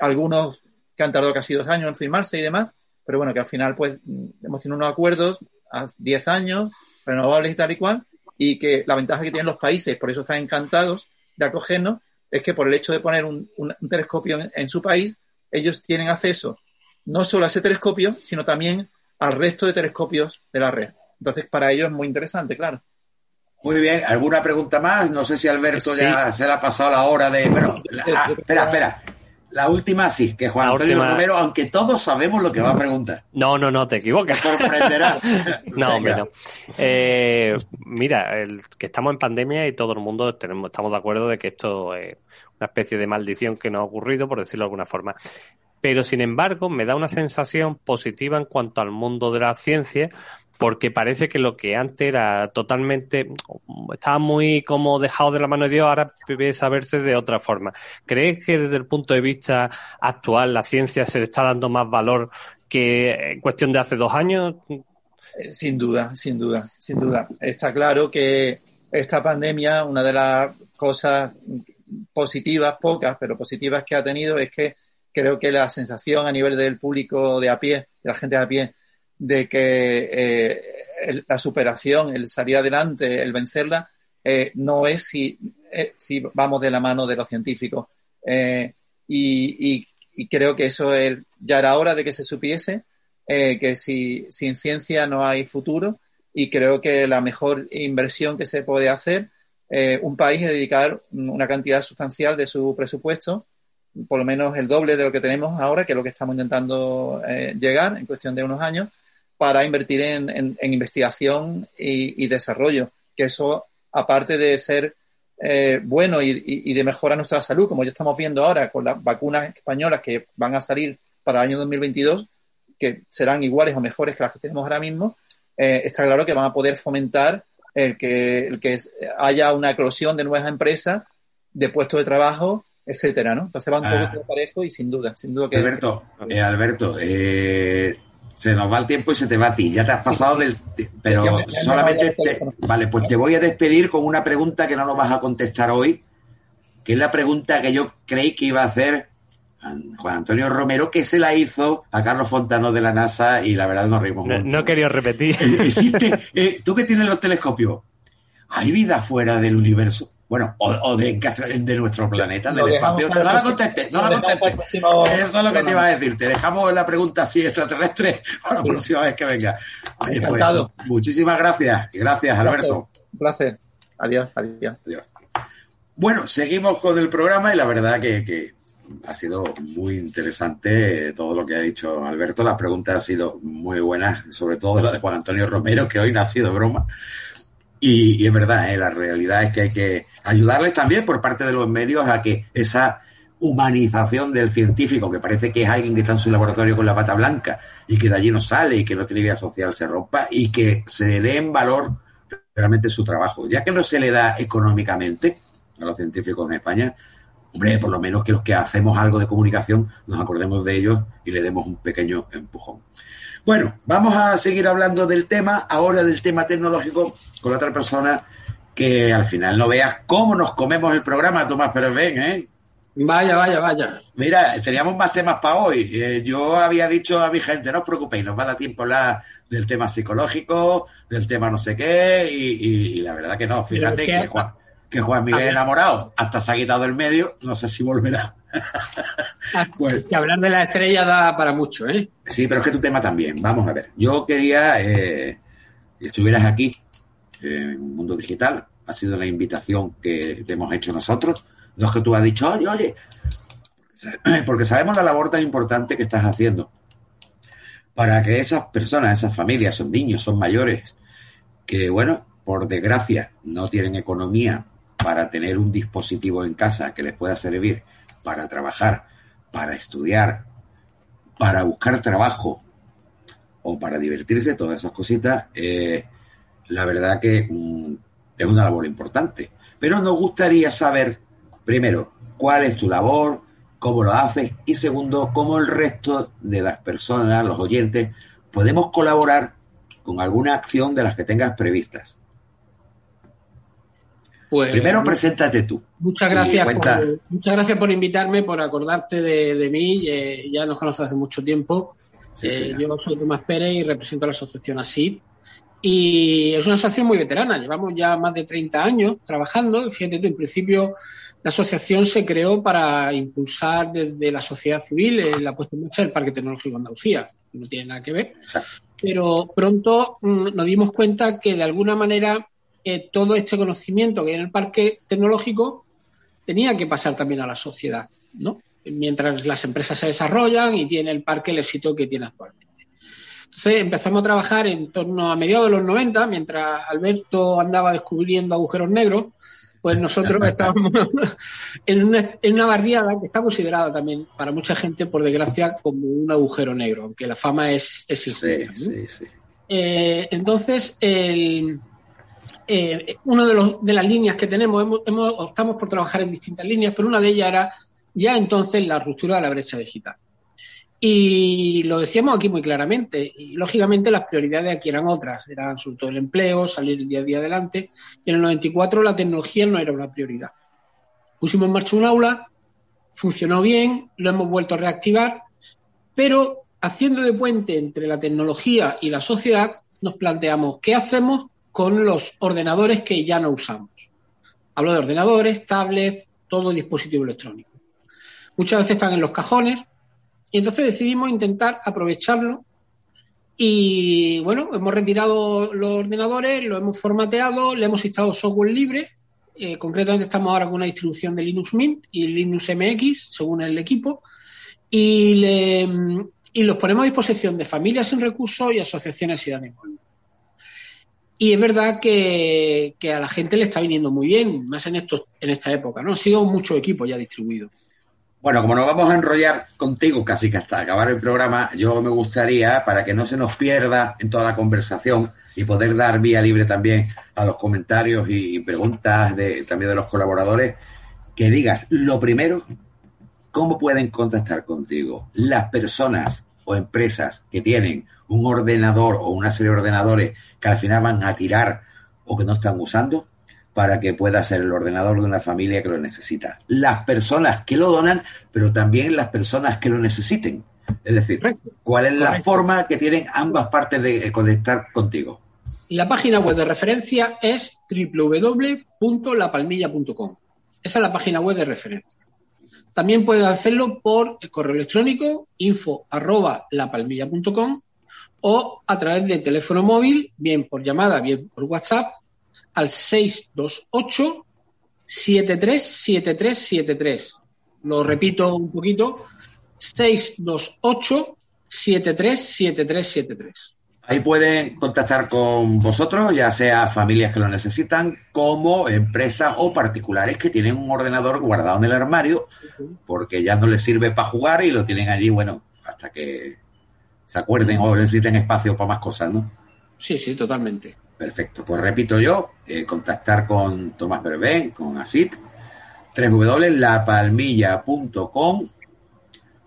algunos que han tardado casi dos años en firmarse y demás, pero bueno, que al final pues hemos tenido unos acuerdos a 10 años, renovables y tal y cual, y que la ventaja que tienen los países, por eso están encantados de acogernos, es que por el hecho de poner un, telescopio en, su país, ellos tienen acceso no solo a ese telescopio, sino también al resto de telescopios de la red. Entonces, para ellos es muy interesante, claro. Muy bien, ¿alguna pregunta más? No sé si Alberto ya se le ha pasado la hora de. Bueno, ah, espera, espera. La última sí, que Juan Antonio Romero, aunque todos sabemos lo que va a preguntar. No, no, no, te equivocas. Te sorprenderás. *laughs* no, hombre, no. Eh, mira, el, que estamos en pandemia y todo el mundo tenemos, estamos de acuerdo de que esto es una especie de maldición que nos ha ocurrido, por decirlo de alguna forma. Pero, sin embargo, me da una sensación positiva en cuanto al mundo de la ciencia, porque parece que lo que antes era totalmente, estaba muy como dejado de la mano de Dios, ahora a verse de otra forma. ¿Crees que desde el punto de vista actual la ciencia se le está dando más valor que en cuestión de hace dos años? Eh, sin duda, sin duda, sin duda. Está claro que esta pandemia, una de las cosas positivas, pocas, pero positivas que ha tenido es que creo que la sensación a nivel del público de a pie, de la gente de a pie, de que eh, la superación, el salir adelante, el vencerla, eh, no es si, eh, si, vamos de la mano de los científicos. Y, creo que eso ya era hora de que se supiese, que si, sin ciencia no hay futuro y creo que la mejor inversión que se puede hacer un país es dedicar una cantidad sustancial de su presupuesto por lo menos el doble de lo que tenemos ahora, que es lo que estamos intentando llegar en cuestión de unos años, para invertir en, investigación y, desarrollo, que eso, aparte de ser eh, bueno y, de mejorar nuestra salud, como ya estamos viendo ahora con las vacunas españolas que van a salir para el año 2022, que serán iguales o mejores que las que tenemos ahora mismo, eh, está claro que van a poder fomentar el que, el que haya una eclosión de nuevas empresas, de puestos de trabajo, etcétera, ¿no? Entonces va un poco ah. parejo y sin duda, sin duda que... Alberto, eh, Alberto, eh, se nos va el tiempo y se te va a ti. Ya te has pasado del. Pero solamente. vale, pues te voy a despedir con una pregunta que no nos vas a contestar hoy, que es la pregunta que yo creí que iba a hacer Juan Antonio Romero, que se la hizo a Carlos Fontano de la NASA y la verdad nos rimos. No, no quería repetir. Existe. Eh, Tú que tienes los telescopios, ¿hay vida fuera del universo? Bueno, o, de, de, nuestro planeta, del espacio. No la contestes, no la contestes. Eso es lo que te iba a decir. Te dejamos la pregunta así extraterrestre *laughs* para la próxima vez que venga. Oye, pues, muchísimas gracias. Gracias, Alberto. Un placer. Adiós, adiós. Adiós. Bueno, seguimos con el programa y la verdad que, que ha sido muy interesante todo lo que ha dicho Alberto. Las preguntas han sido muy buenas, sobre todo la de Juan Antonio Romero, que hoy no ha sido broma. Y, es verdad, ¿eh? la realidad es que hay que ayudarles también por parte de los medios a que esa humanización del científico, que parece que es alguien que está en su laboratorio con la pata blanca y que de allí no sale y que no tiene vida social, se rompa y que se dé en valor realmente su trabajo. Ya que no se le da económicamente a los científicos en España, hombre, por lo menos que los que hacemos algo de comunicación nos acordemos de ellos y le demos un pequeño empujón. Bueno, vamos a seguir hablando del tema, ahora del tema tecnológico, con otra persona que al final no veas cómo nos comemos el programa, Tomás Pérez ven, ¿eh? Vaya, vaya, vaya. Mira, teníamos más temas para hoy. Eh, yo había dicho a mi gente, no os preocupéis, nos va a dar tiempo hablar del tema psicológico, del tema no sé qué, y, la verdad que no. Fíjate que Juan, que Juan Miguel enamorado hasta se ha quitado del medio, no sé si volverá. Ah, *laughs* pues, que hablar de la estrella da para mucho, ¿eh? Sí, pero es que tu tema también. Vamos a ver. Yo quería eh, que estuvieras aquí en el mundo digital. Ha sido la invitación que te hemos hecho nosotros. No es que tú has dicho, oye, oye, *clears throat* porque sabemos la labor tan importante que estás haciendo para que esas personas, esas familias, son niños, son mayores, que, bueno, por desgracia, no tienen economía para tener un dispositivo en casa que les pueda servir para trabajar, para estudiar, para buscar trabajo o para divertirse, todas esas cositas, eh, la verdad que mm, es una labor importante. Pero nos gustaría saber, primero, cuál es tu labor, cómo lo haces y segundo, cómo el resto de las personas, los oyentes, podemos colaborar con alguna acción de las que tengas previstas. Pues, Primero, preséntate tú. Muchas gracias, por, muchas gracias por invitarme, por acordarte de, mí. Eh, ya nos conoces hace mucho tiempo. Eh, yo soy Tomás Pérez y represento a la asociación ASID. Y es una asociación muy veterana. Llevamos ya más de 30 años trabajando. Fíjate tú, en principio la asociación se creó para impulsar desde la sociedad civil la puesta en marcha del Parque Tecnológico de Andalucía. No tiene nada que ver. Pero pronto mm, nos dimos cuenta que de alguna manera todo este conocimiento que hay en el parque tecnológico tenía que pasar también a la sociedad, ¿no? mientras las empresas se desarrollan y tiene el parque el éxito que tiene actualmente. Entonces empezamos a trabajar en torno a mediados de los 90, mientras Alberto andaba descubriendo agujeros negros, pues nosotros *laughs* estábamos en una, en una barriada que está considerada también para mucha gente, por desgracia, como un agujero negro, aunque la fama es, es injusta. Sí, sí, eh, entonces, el, eh, una de, de, las líneas que tenemos, hemos, hemos, optamos por trabajar en distintas líneas, pero una de ellas era ya entonces la ruptura de la brecha digital. Y lo decíamos aquí muy claramente, y lógicamente las prioridades aquí eran otras, eran sobre todo el empleo, salir el día a día adelante, y en el 94 la tecnología no era una prioridad. Pusimos en marcha un aula, funcionó bien, lo hemos vuelto a reactivar, pero haciendo de puente entre la tecnología y la sociedad, nos planteamos qué hacemos con los ordenadores que ya no usamos. Hablo de ordenadores, tablets, todo dispositivo electrónico. Muchas veces están en los cajones, y entonces decidimos intentar aprovecharlo y bueno, hemos retirado los ordenadores, lo hemos formateado, le hemos instalado software libre. Eh, concretamente estamos ahora con una distribución de Linux Mint y Linux MX, según el equipo, y, y los ponemos a disposición de familias sin recursos y asociaciones sin ánimo. Y es verdad que, a la gente le está viniendo muy bien, más en, estos, en esta época, ¿no? Sido muchos equipos ya distribuidos. Bueno, como nos vamos a enrollar contigo casi que hasta acabar el programa, yo me gustaría, para que no se nos pierda en toda la conversación y poder dar vía libre también a los comentarios y preguntas de, también de los colaboradores, que digas lo primero, cómo pueden contactar contigo las personas o empresas que tienen un ordenador o una serie de ordenadores que al final van a tirar o que no están usando para que pueda ser el ordenador de una familia que lo necesita. Las personas que lo donan, pero también las personas que lo necesiten. Es decir, ¿cuál es la forma que tienen ambas partes de conectar contigo? La página web de referencia es www.lapalmilla.com. Esa es la página web de referencia. También puedes hacerlo por correo electrónico info@lapalmilla.com o a través de teléfono móvil, bien por llamada, bien por WhatsApp al 628 737373. Lo repito un poquito. 628 737373. Ahí pueden contactar con vosotros, ya sea familias que lo necesitan, como empresas o particulares que tienen un ordenador guardado en el armario, porque ya no les sirve para jugar y lo tienen allí, bueno, hasta que se acuerden o necesiten espacio para más cosas, ¿no? Sí, sí, totalmente. Perfecto. Pues repito yo, eh, contactar con Tomás Berbén, con ASIT, www.lapalmilla.com.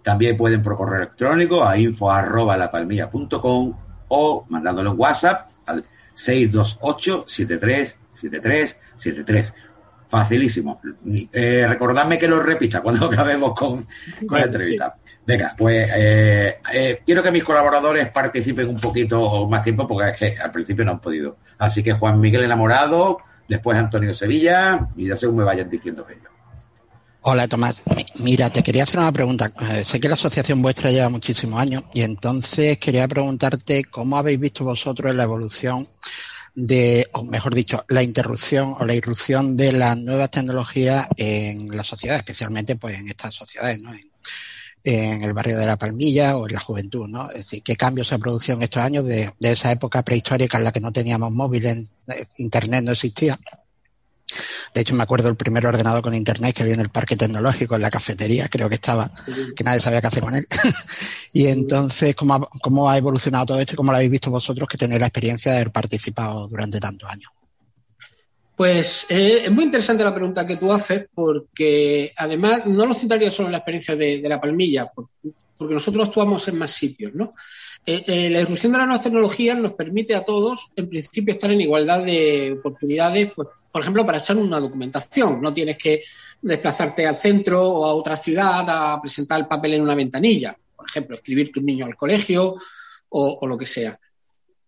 También pueden por correo electrónico a info.lapalmilla.com o mandándolo en WhatsApp al 628-737373. Facilísimo. Eh, recordadme que lo repita cuando *laughs* acabemos con, con la entrevista. Venga, pues eh, eh, quiero que mis colaboradores participen un poquito más tiempo porque es que al principio no han podido. Así que Juan Miguel Enamorado, después Antonio Sevilla y ya según me vayan diciendo ellos. Hola Tomás, mira, te quería hacer una pregunta. Eh, sé que la asociación vuestra lleva muchísimos años y entonces quería preguntarte cómo habéis visto vosotros la evolución de, o mejor dicho, la interrupción o la irrupción de las nuevas tecnologías en la sociedad, especialmente pues en estas sociedades, ¿no? en el barrio de La Palmilla o en la juventud, ¿no? Es decir, qué cambios se producido en estos años de, esa época prehistórica en la que no teníamos móviles, eh, internet no existía. De hecho, me acuerdo el primer ordenador con internet que había en el parque tecnológico, en la cafetería, creo que estaba, que nadie sabía qué hacer con él. *laughs* y entonces, ¿cómo ha, ¿cómo ha evolucionado todo esto y cómo lo habéis visto vosotros que tenéis la experiencia de haber participado durante tantos años? Pues eh, es muy interesante la pregunta que tú haces porque además no lo citaría solo en la experiencia de, la palmilla, porque nosotros actuamos en más sitios, ¿no? Eh, eh, la irrupción de las nuevas tecnologías nos permite a todos, en principio, estar en igualdad de oportunidades, pues, por ejemplo, para echar una documentación. No tienes que desplazarte al centro o a otra ciudad a presentar el papel en una ventanilla. Por ejemplo, escribir tu niño al colegio o, o lo que sea.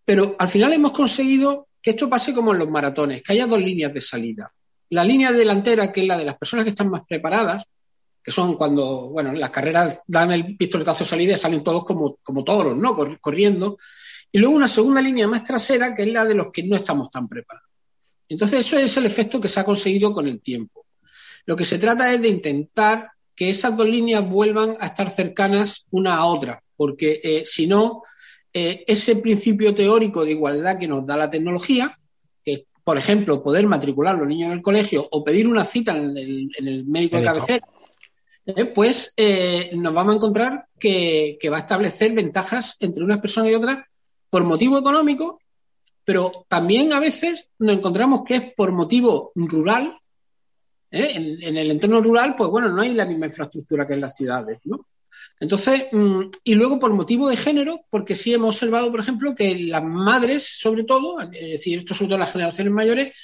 Pero al final hemos conseguido que esto pase como en los maratones, que haya dos líneas de salida. La línea delantera, que es la de las personas que están más preparadas, que son cuando, bueno, las carreras dan el pistoletazo de salida y salen todos como, como toros, ¿no? Corriendo. Y luego una segunda línea más trasera, que es la de los que no estamos tan preparados. Entonces, eso es el efecto que se ha conseguido con el tiempo. Lo que se trata es de intentar que esas dos líneas vuelvan a estar cercanas una a otra, porque eh, si no, eh, ese principio teórico de igualdad que nos da la tecnología, que por ejemplo poder matricular a los niños en el colegio o pedir una cita en el, médico de cabecera, eh, pues nos vamos a encontrar que, que va a establecer ventajas entre unas personas y otras por motivo económico, pero también a veces nos encontramos que es por motivo rural ¿eh? En, el entorno rural, pues bueno, no hay la misma infraestructura que en las ciudades, ¿no? Entonces, mm, y luego por motivo de género, porque sí hemos observado, por ejemplo, que las madres, sobre todo, es decir, esto sobre las generaciones mayores,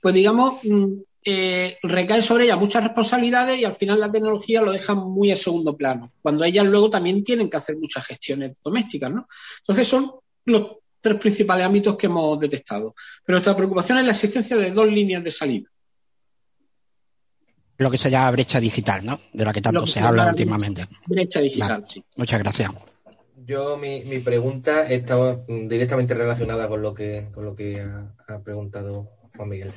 pues digamos, mm, eh, recae sobre ellas muchas responsabilidades y al final la tecnología lo deja muy en segundo plano, cuando ellas luego también tienen que hacer muchas gestiones domésticas, ¿no? Entonces son los tres principales ámbitos que hemos detectado. Pero nuestra preocupación es la existencia de dos líneas de salida lo que se llama brecha digital, ¿no? De la que tanto se, habla últimamente. Brecha digital, sí. Muchas gracias. Yo, mi, mi pregunta estaba directamente relacionada con lo que, con lo que ha, preguntado Juan Miguel.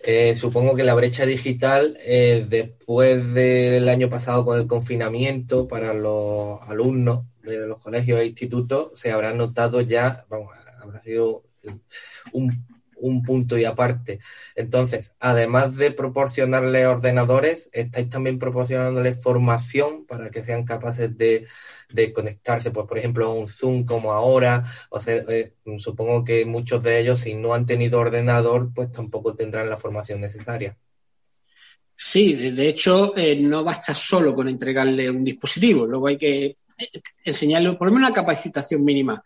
Eh, supongo que la brecha digital, eh, después del año pasado con el confinamiento para los alumnos de los colegios e institutos, se habrá notado ya, vamos, habrá sido un un punto y aparte. Entonces, además de proporcionarles ordenadores, estáis también proporcionándoles formación para que sean capaces de, conectarse, pues, por ejemplo, a un Zoom como ahora. O sea, eh, supongo que muchos de ellos, si no han tenido ordenador, pues tampoco tendrán la formación necesaria. Sí, de hecho, eh, no basta solo con entregarle un dispositivo, luego hay que eh, enseñarle por lo menos una capacitación mínima.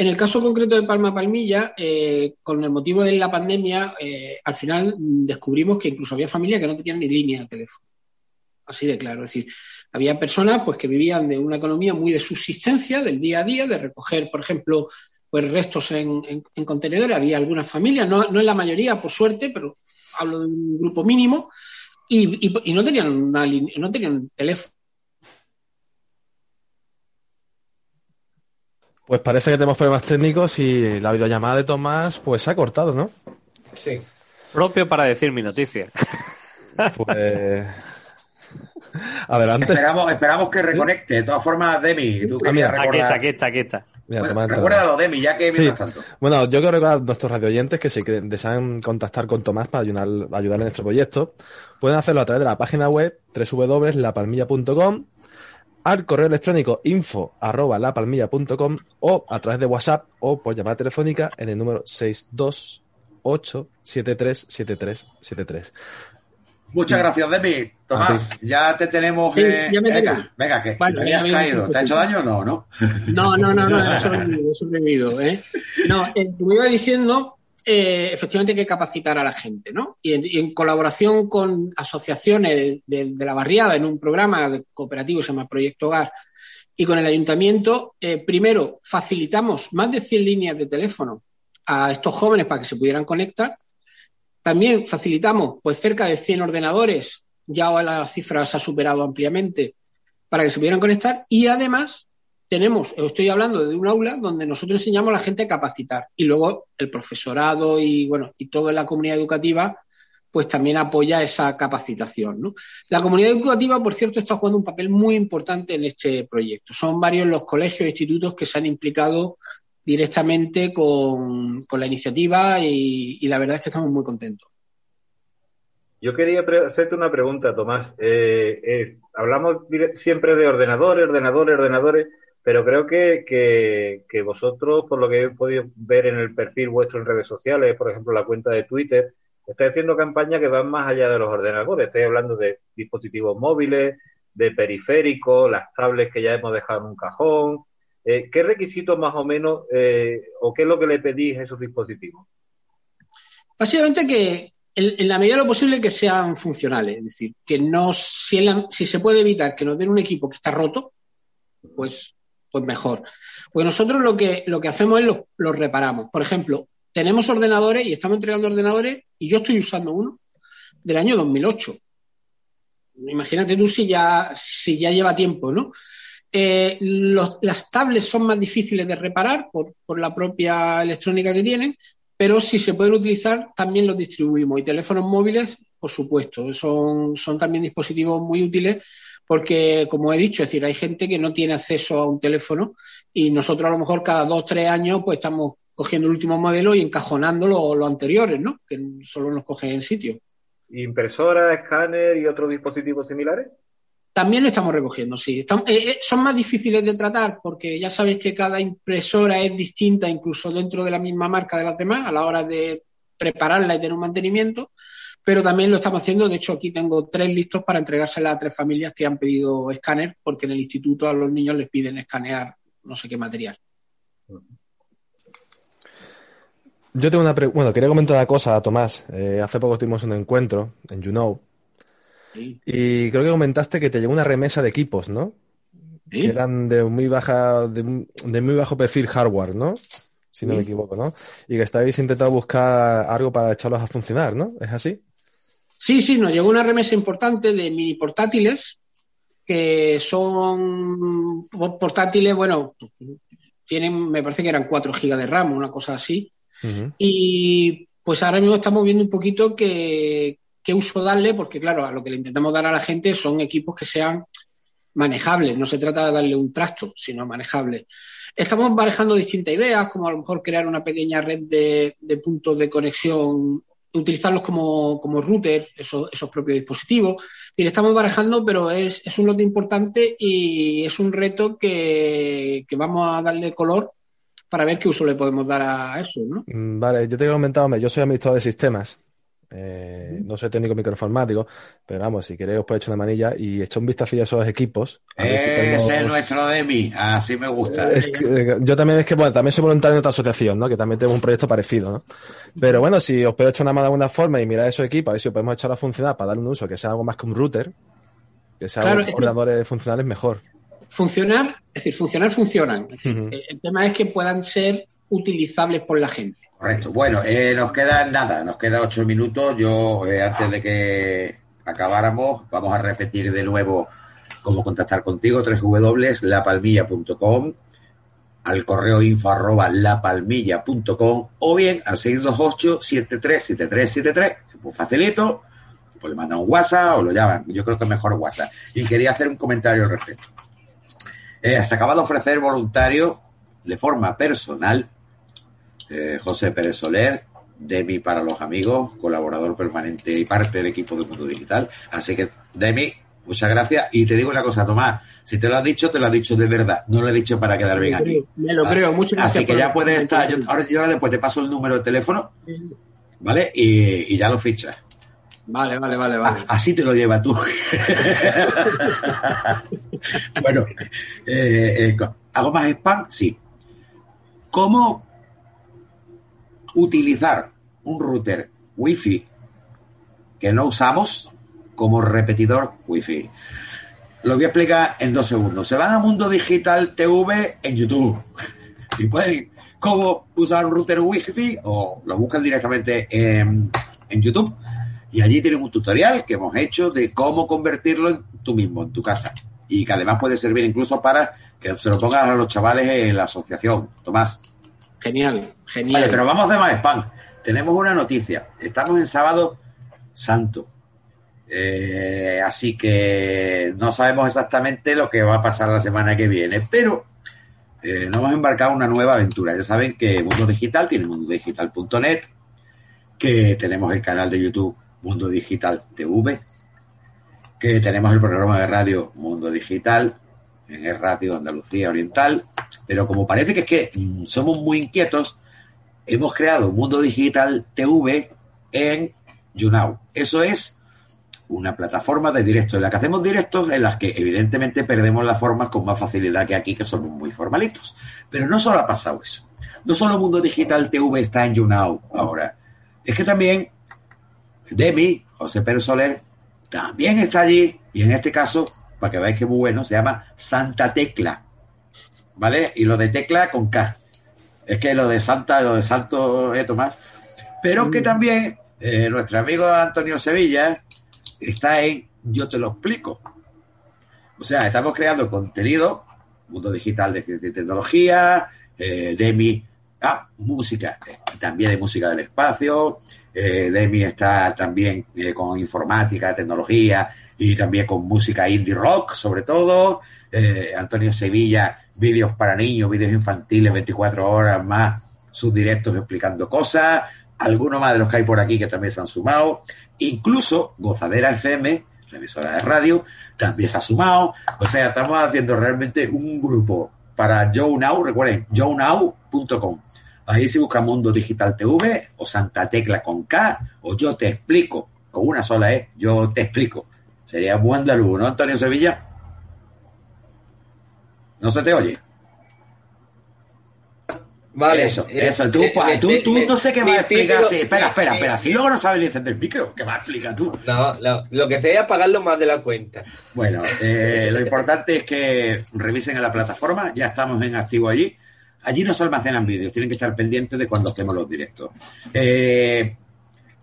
En el caso concreto de Palma Palmilla, eh, con el motivo de la pandemia, eh, al final descubrimos que incluso había familias que no tenían ni línea de teléfono. Así de claro. Es decir, había personas pues, que vivían de una economía muy de subsistencia, del día a día, de recoger, por ejemplo, pues restos en, contenedores. Había algunas familias, no, no en la mayoría, por suerte, pero hablo de un grupo mínimo, y, no tenían una no tenían teléfono Pues parece que tenemos problemas técnicos y la videollamada de Tomás pues se ha cortado, ¿no? Sí. Propio para decir mi noticia. Pues... Adelante. Esperamos, esperamos que reconecte. De todas formas, Demi, tú ah, mira, Aquí está, aquí está, aquí está. recuérdalo, Demi, ya que mientras tanto. Bueno, yo quiero recordar a nuestros radioyentes que si desean contactar con Tomás para ayudar, ayudar en nuestro proyecto, pueden hacerlo a través de la página web www.lapalmilla.com al correo electrónico info arroba lapalmilla.com o a través de WhatsApp o por llamada telefónica en el número 628737373. Muchas gracias, Demi. Tomás, ya te tenemos. Eh, venga, venga, que te habías caído. ¿Te ha hecho daño o no? No, no, no, no, no *laughs* he sobrevivido. He sobrevivido ¿eh? No, eh, como iba diciendo, eh, efectivamente hay que capacitar a la gente, ¿no? Y en, colaboración con asociaciones de, la barriada en un programa cooperativo que se llama Proyecto Hogar y con el ayuntamiento, eh, primero facilitamos más de 100 líneas de teléfono a estos jóvenes para que se pudieran conectar. También facilitamos pues cerca de 100 ordenadores, ya la cifra se ha superado ampliamente, para que se pudieran conectar y además tenemos, estoy hablando de un aula donde nosotros enseñamos a la gente a capacitar y luego el profesorado y bueno, y toda la comunidad educativa pues también apoya esa capacitación. La comunidad educativa, por cierto, está jugando un papel muy importante en este proyecto. Son varios los colegios e institutos que se han implicado directamente con, la iniciativa y, la verdad es que estamos muy contentos. Yo quería hacerte una pregunta, Tomás. Eh, eh, hablamos siempre de ordenadores, ordenadores, ordenadores, pero creo que, que, vosotros, por lo que he podido ver en el perfil vuestro en redes sociales, por ejemplo la cuenta de Twitter, estáis haciendo campañas que van más allá de los ordenadores. Estáis hablando de dispositivos móviles, de periféricos, las tablets que ya hemos dejado en un cajón. Eh, ¿Qué requisitos más o menos eh, o qué es lo que le pedís a esos dispositivos? Básicamente que en, la medida de lo posible que sean funcionales, es decir, que no, si, si se puede evitar que nos den un equipo que está roto, pues pues mejor. Pues nosotros lo que, lo que hacemos es los, reparamos. Por ejemplo, tenemos ordenadores y estamos entregando ordenadores y yo estoy usando uno del año 2008. Imagínate tú si ya, si ya lleva tiempo, ¿no? Eh, las tablets son más difíciles de reparar por, por, la propia electrónica que tienen, pero si se pueden utilizar también los distribuimos. Y teléfonos móviles, por supuesto, son, son también dispositivos muy útiles porque, como he dicho, es decir, hay gente que no tiene acceso a un teléfono y nosotros a lo mejor cada dos, tres años pues estamos cogiendo el último modelo y encajonando los anteriores, ¿no? Que solo nos cogen en sitio. ¿Impresora, escáner y otros dispositivos similares? También lo estamos recogiendo, sí. Eh, eh, son más difíciles de tratar porque ya sabéis que cada impresora es distinta, incluso dentro de la misma marca de las demás, a la hora de prepararla y tener un mantenimiento pero también lo estamos haciendo. De hecho, aquí tengo tres listos para entregársela a tres familias que han pedido escáner, porque en el instituto a los niños les piden escanear no sé qué material. Yo tengo una pregunta. Bueno, quería comentar una cosa, Tomás. Eh, hace poco tuvimos un encuentro en YouKnow. Y creo que comentaste que te llegó una remesa de equipos, ¿no? Que eran de muy baja, de, muy bajo perfil hardware, ¿no? Si no me equivoco, ¿no? Y que estáis intentando buscar algo para echarlos a funcionar, ¿no? ¿Es así? Sí, sí, nos llegó una remesa importante de mini portátiles, que son portátiles, bueno, tienen, me parece que eran 4 GB de RAM, una cosa así. Y pues ahora mismo estamos viendo un poquito qué, qué uso darle, porque claro, a lo que le intentamos dar a la gente son equipos que sean manejables, no se trata de darle un trasto, sino manejables. Estamos barajando distintas ideas, como a lo mejor crear una pequeña red de, de puntos de conexión utilizarlos como, como router, esos, esos propios dispositivos. Y le estamos barajando, pero es, es un lote importante y es un reto que, que vamos a darle color para ver qué uso le podemos dar a eso, ¿no? Mm, vale, yo te he comentado, yo soy administrador de sistemas eh, no soy técnico microinformático, pero vamos, si queréis os puedo echar una manilla y echar un vistazo a esos equipos. Ese es nuestro Demi, así me gusta. Eh, yo también es que, bueno, también soy voluntario en otra asociación, ¿no? Que también tengo un proyecto parecido, ¿no? Pero bueno, si os puedo echar una mano de alguna forma y mirar esos equipos, a ver si os podemos echar a funcionar para darle un uso que sea algo más que un router, que sea claro, ordenadores funcionales mejor. Funcionar, es decir, funcionar funcionan. El tema es que puedan ser utilizables por la gente. Correcto. Bueno, eh, nos queda nada, nos queda ocho minutos. Yo, eh, antes de que acabáramos, vamos a repetir de nuevo cómo contactar contigo, www.lapalmilla.com, al correo info arroba lapalmilla.com o bien al 628-737373, que muy facilito, pues le mandan un WhatsApp o lo llaman, yo creo que es mejor WhatsApp. Y quería hacer un comentario al respecto. Eh, se acaba de ofrecer voluntario de forma personal eh, José Pérez Soler, Demi para los amigos, colaborador permanente y parte del equipo de Mundo Digital. Así que, Demi, muchas gracias. Y te digo una cosa, Tomás, si te lo has dicho, te lo has dicho de verdad. No lo he dicho para quedar bien aquí. Me lo creo, muchas gracias. Así que ya puedes estar. Yo, ahora, yo ahora después te paso el número de teléfono, ¿vale? Y, ya lo fichas. Vale, vale, vale, vale. así te lo lleva tú. *laughs* bueno, eh, eh, ¿hago más spam? Sí. ¿Cómo utilizar un router Wi-Fi que no usamos como repetidor Wi-Fi. Lo voy a explicar en dos segundos. Se van a Mundo Digital TV en YouTube y pueden cómo usar un router Wi-Fi o lo buscan directamente en, en YouTube y allí tienen un tutorial que hemos hecho de cómo convertirlo tú mismo, en tu casa. Y que además puede servir incluso para que se lo pongan a los chavales en la asociación. Tomás. Genial, genial. Vale, pero vamos de más spam. Tenemos una noticia. Estamos en sábado santo. Eh, así que no sabemos exactamente lo que va a pasar la semana que viene, pero eh, nos hemos embarcado en una nueva aventura. Ya saben que Mundo Digital tiene mundodigital.net, que tenemos el canal de YouTube Mundo Digital TV, que tenemos el programa de radio Mundo Digital, en el Radio Andalucía Oriental, pero como parece que es que mm, somos muy inquietos, hemos creado Mundo Digital TV en YouNow. Eso es una plataforma de directo en la que hacemos directos en las que evidentemente perdemos las formas con más facilidad que aquí que somos muy formalitos. Pero no solo ha pasado eso. No solo Mundo Digital TV está en YouNow ahora. Es que también Demi, José Pérez Soler, también está allí y en este caso para que veáis que es muy bueno, se llama Santa Tecla. ¿Vale? Y lo de tecla con K. Es que lo de Santa, lo de Santo es Tomás. Pero que mm. también eh, nuestro amigo Antonio Sevilla está en Yo te lo explico. O sea, estamos creando contenido, mundo digital de ciencia y tecnología, eh, Demi Ah, música, eh, también de música del espacio. Eh, Demi está también eh, con informática, tecnología y también con música indie rock, sobre todo. Eh, Antonio Sevilla, vídeos para niños, vídeos infantiles, 24 horas más, sus directos explicando cosas. Algunos más de los que hay por aquí que también se han sumado. Incluso Gozadera FM, la emisora de radio, también se ha sumado. O sea, estamos haciendo realmente un grupo para Joe Now, recuerden, joenow.com. Ahí se busca Mundo Digital TV o Santa Tecla con K o Yo Te Explico, con una sola E, Yo Te Explico. Sería buen de ¿no, Antonio Sevilla? ¿No se te oye? Vale. Eso, eh, eso. Tú, tú, tú no sé qué vas a explicar. sí, espera, espera, espera. Si luego no sabes ni encender el micro, ¿qué vas a explicar tú? No, no, lo que sé es apagarlo más de la cuenta. Bueno, eh, lo importante es que revisen en la plataforma, ya estamos en activo allí. Allí no se almacenan vídeos, tienen que estar pendientes de cuando hacemos los directos. Eh,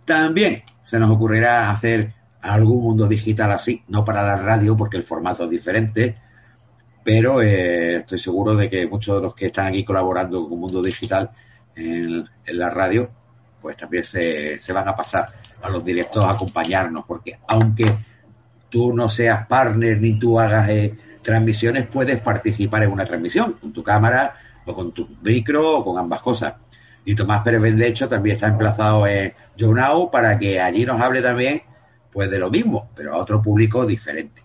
también se nos ocurrirá hacer algún mundo digital así, no para la radio porque el formato es diferente, pero eh, estoy seguro de que muchos de los que están aquí colaborando con Mundo Digital en, la radio, pues también se, se van a pasar a los directos a acompañarnos, porque aunque tú no seas partner ni tú hagas eh, transmisiones, puedes participar en una transmisión con tu cámara o con tu micro o con ambas cosas. Y Tomás Pérez de hecho también está emplazado en YouNow para que allí nos hable también pues de lo mismo, pero a otro público diferente.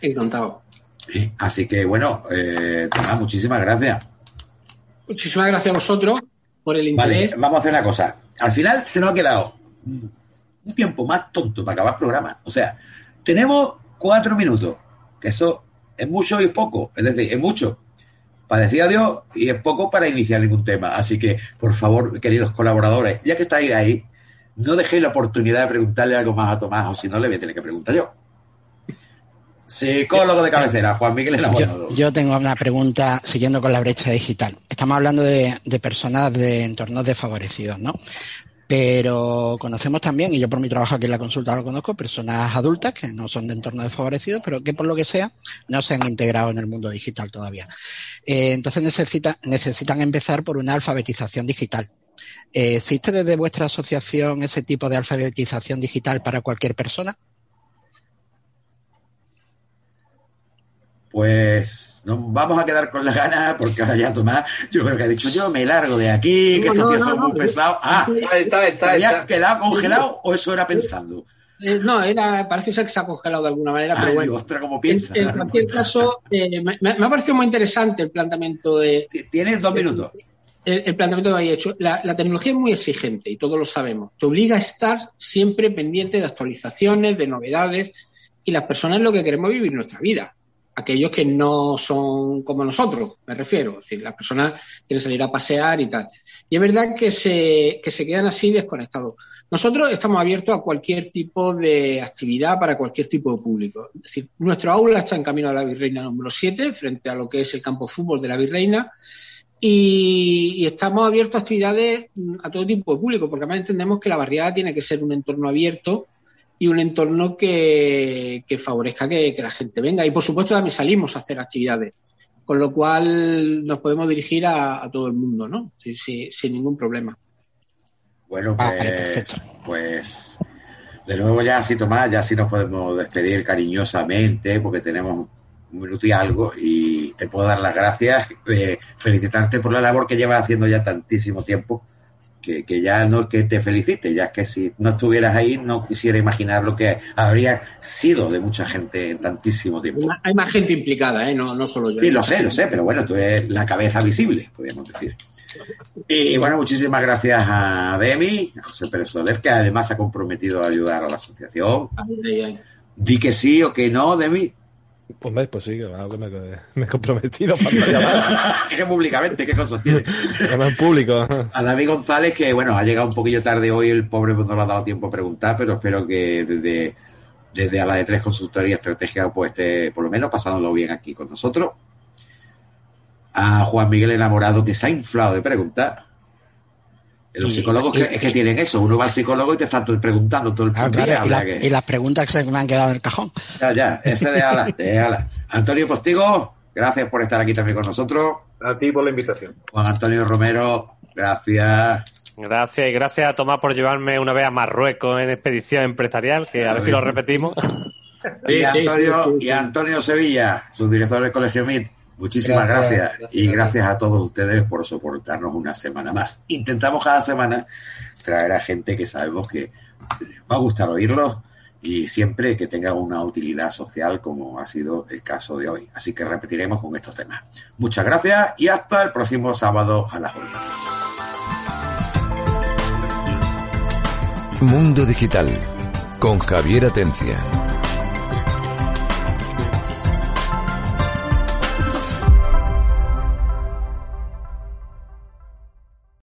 Encantado. Sí, Así que bueno, eh, Tomás, muchísimas gracias. Muchísimas gracias a vosotros por el Vale, interés. vamos a hacer una cosa. Al final se nos ha quedado un tiempo más tonto para acabar el programa. O sea, tenemos cuatro minutos, que eso es mucho y es poco. Es decir, es mucho para decir adiós y es poco para iniciar ningún tema. Así que, por favor, queridos colaboradores, ya que estáis ahí, no dejéis la oportunidad de preguntarle algo más a Tomás, o si no, le voy a tener que preguntar yo. Psicólogo de cabecera, Juan Miguel. Yo, yo tengo una pregunta siguiendo con la brecha digital. Estamos hablando de, de personas de entornos desfavorecidos, ¿no? Pero conocemos también, y yo por mi trabajo aquí en la consulta lo conozco, personas adultas que no son de entornos desfavorecidos, pero que por lo que sea no se han integrado en el mundo digital todavía. Eh, entonces necesita, necesitan empezar por una alfabetización digital. Eh, ¿Existe desde vuestra asociación ese tipo de alfabetización digital para cualquier persona? Pues nos vamos a quedar con las ganas porque ahora ya Tomás, yo creo que ha dicho yo me largo de aquí, que No, estos no, tíos no, son no, muy pesados. Ah, Está, está, está, ¿te está. quedado congelado o eso era pensando? Eh, no, era, parece ser que se ha congelado de alguna manera, pero Ay, bueno. digo, ostras, ¿cómo En, piensa? en cualquier caso, eh, me, me ha parecido muy interesante el planteamiento de, Tienes dos minutos. el, el planteamiento que habéis hecho. La, la tecnología es muy exigente y todos lo sabemos. Te obliga a estar siempre pendiente de actualizaciones, de novedades y las personas es lo que queremos vivir nuestra vida. Aquellos que no son como nosotros, me refiero. Es decir, las personas quieren salir a pasear y tal. Y es verdad que se, que se quedan así desconectados. Nosotros estamos abiertos a cualquier tipo de actividad para cualquier tipo de público. Es decir, nuestro aula está en camino a la Virreina número 7, frente a lo que es el campo de fútbol de la Virreina. Y, y estamos abiertos a actividades mm, a todo tipo de público, porque además entendemos que la barriada tiene que ser un entorno abierto y un entorno que, que favorezca que, que la gente venga. Y por supuesto también salimos a hacer actividades, con lo cual nos podemos dirigir a, a todo el mundo, ¿no? Sí, sin ningún problema. Bueno, Ah, pues, vale, perfecto. pues de nuevo ya así Tomás, ya sí nos podemos despedir cariñosamente porque tenemos un minuto y algo y te puedo dar las gracias, eh, felicitarte por la labor que llevas haciendo ya tantísimo tiempo, que, que ya no es que te felicite, ya es que si no estuvieras ahí no quisiera imaginar lo que habría sido de mucha gente en tantísimo tiempo. Hay más gente implicada, ¿eh? No, no solo yo. Sí, lo sé, lo sé, pero bueno, tú eres la cabeza visible, podríamos decir. Y bueno, muchísimas gracias a Demi, a José Pérez Soler, que además se ha comprometido a ayudar a la asociación. Ay, ay, ay. Di que sí o que no, Demi. Pues, me- pues sí, que me, me, he comprometido para *laughs* que públicamente, qué cosas tiene. *laughs* En público. A David González, que bueno, ha llegado un poquillo tarde hoy, el pobre pues, no le ha dado tiempo a preguntar, pero espero que desde, desde a la de tres consultoría estratégica, pues esté por lo menos pasándolo bien aquí con nosotros. A Juan Miguel Enamorado, que se ha inflado de preguntar. Los psicólogos y- que- es que tienen eso, uno va al psicólogo y te está preguntando todo el Ah, día. claro, y, la- que- y las preguntas que se me han quedado en el cajón. Ya, ya, ese de ala, de ala. Antonio Postigo, gracias por estar aquí también con nosotros. A ti por la invitación. Juan Antonio Romero, Gracias. Gracias y gracias a Tomás por llevarme una vez a Marruecos en expedición empresarial, que a ver si lo repetimos. Y Antonio, y Antonio Sevilla, subdirector del Colegio MIT, muchísimas gracias, y gracias a todos ustedes por soportarnos una semana más. Intentamos cada semana traer a gente que sabemos que les va a gustar oírlos y siempre que tenga una utilidad social como ha sido el caso de hoy. Así que repetiremos con estos temas. Muchas gracias y hasta el próximo sábado a las 8. Mundo Digital con Javier Atencia.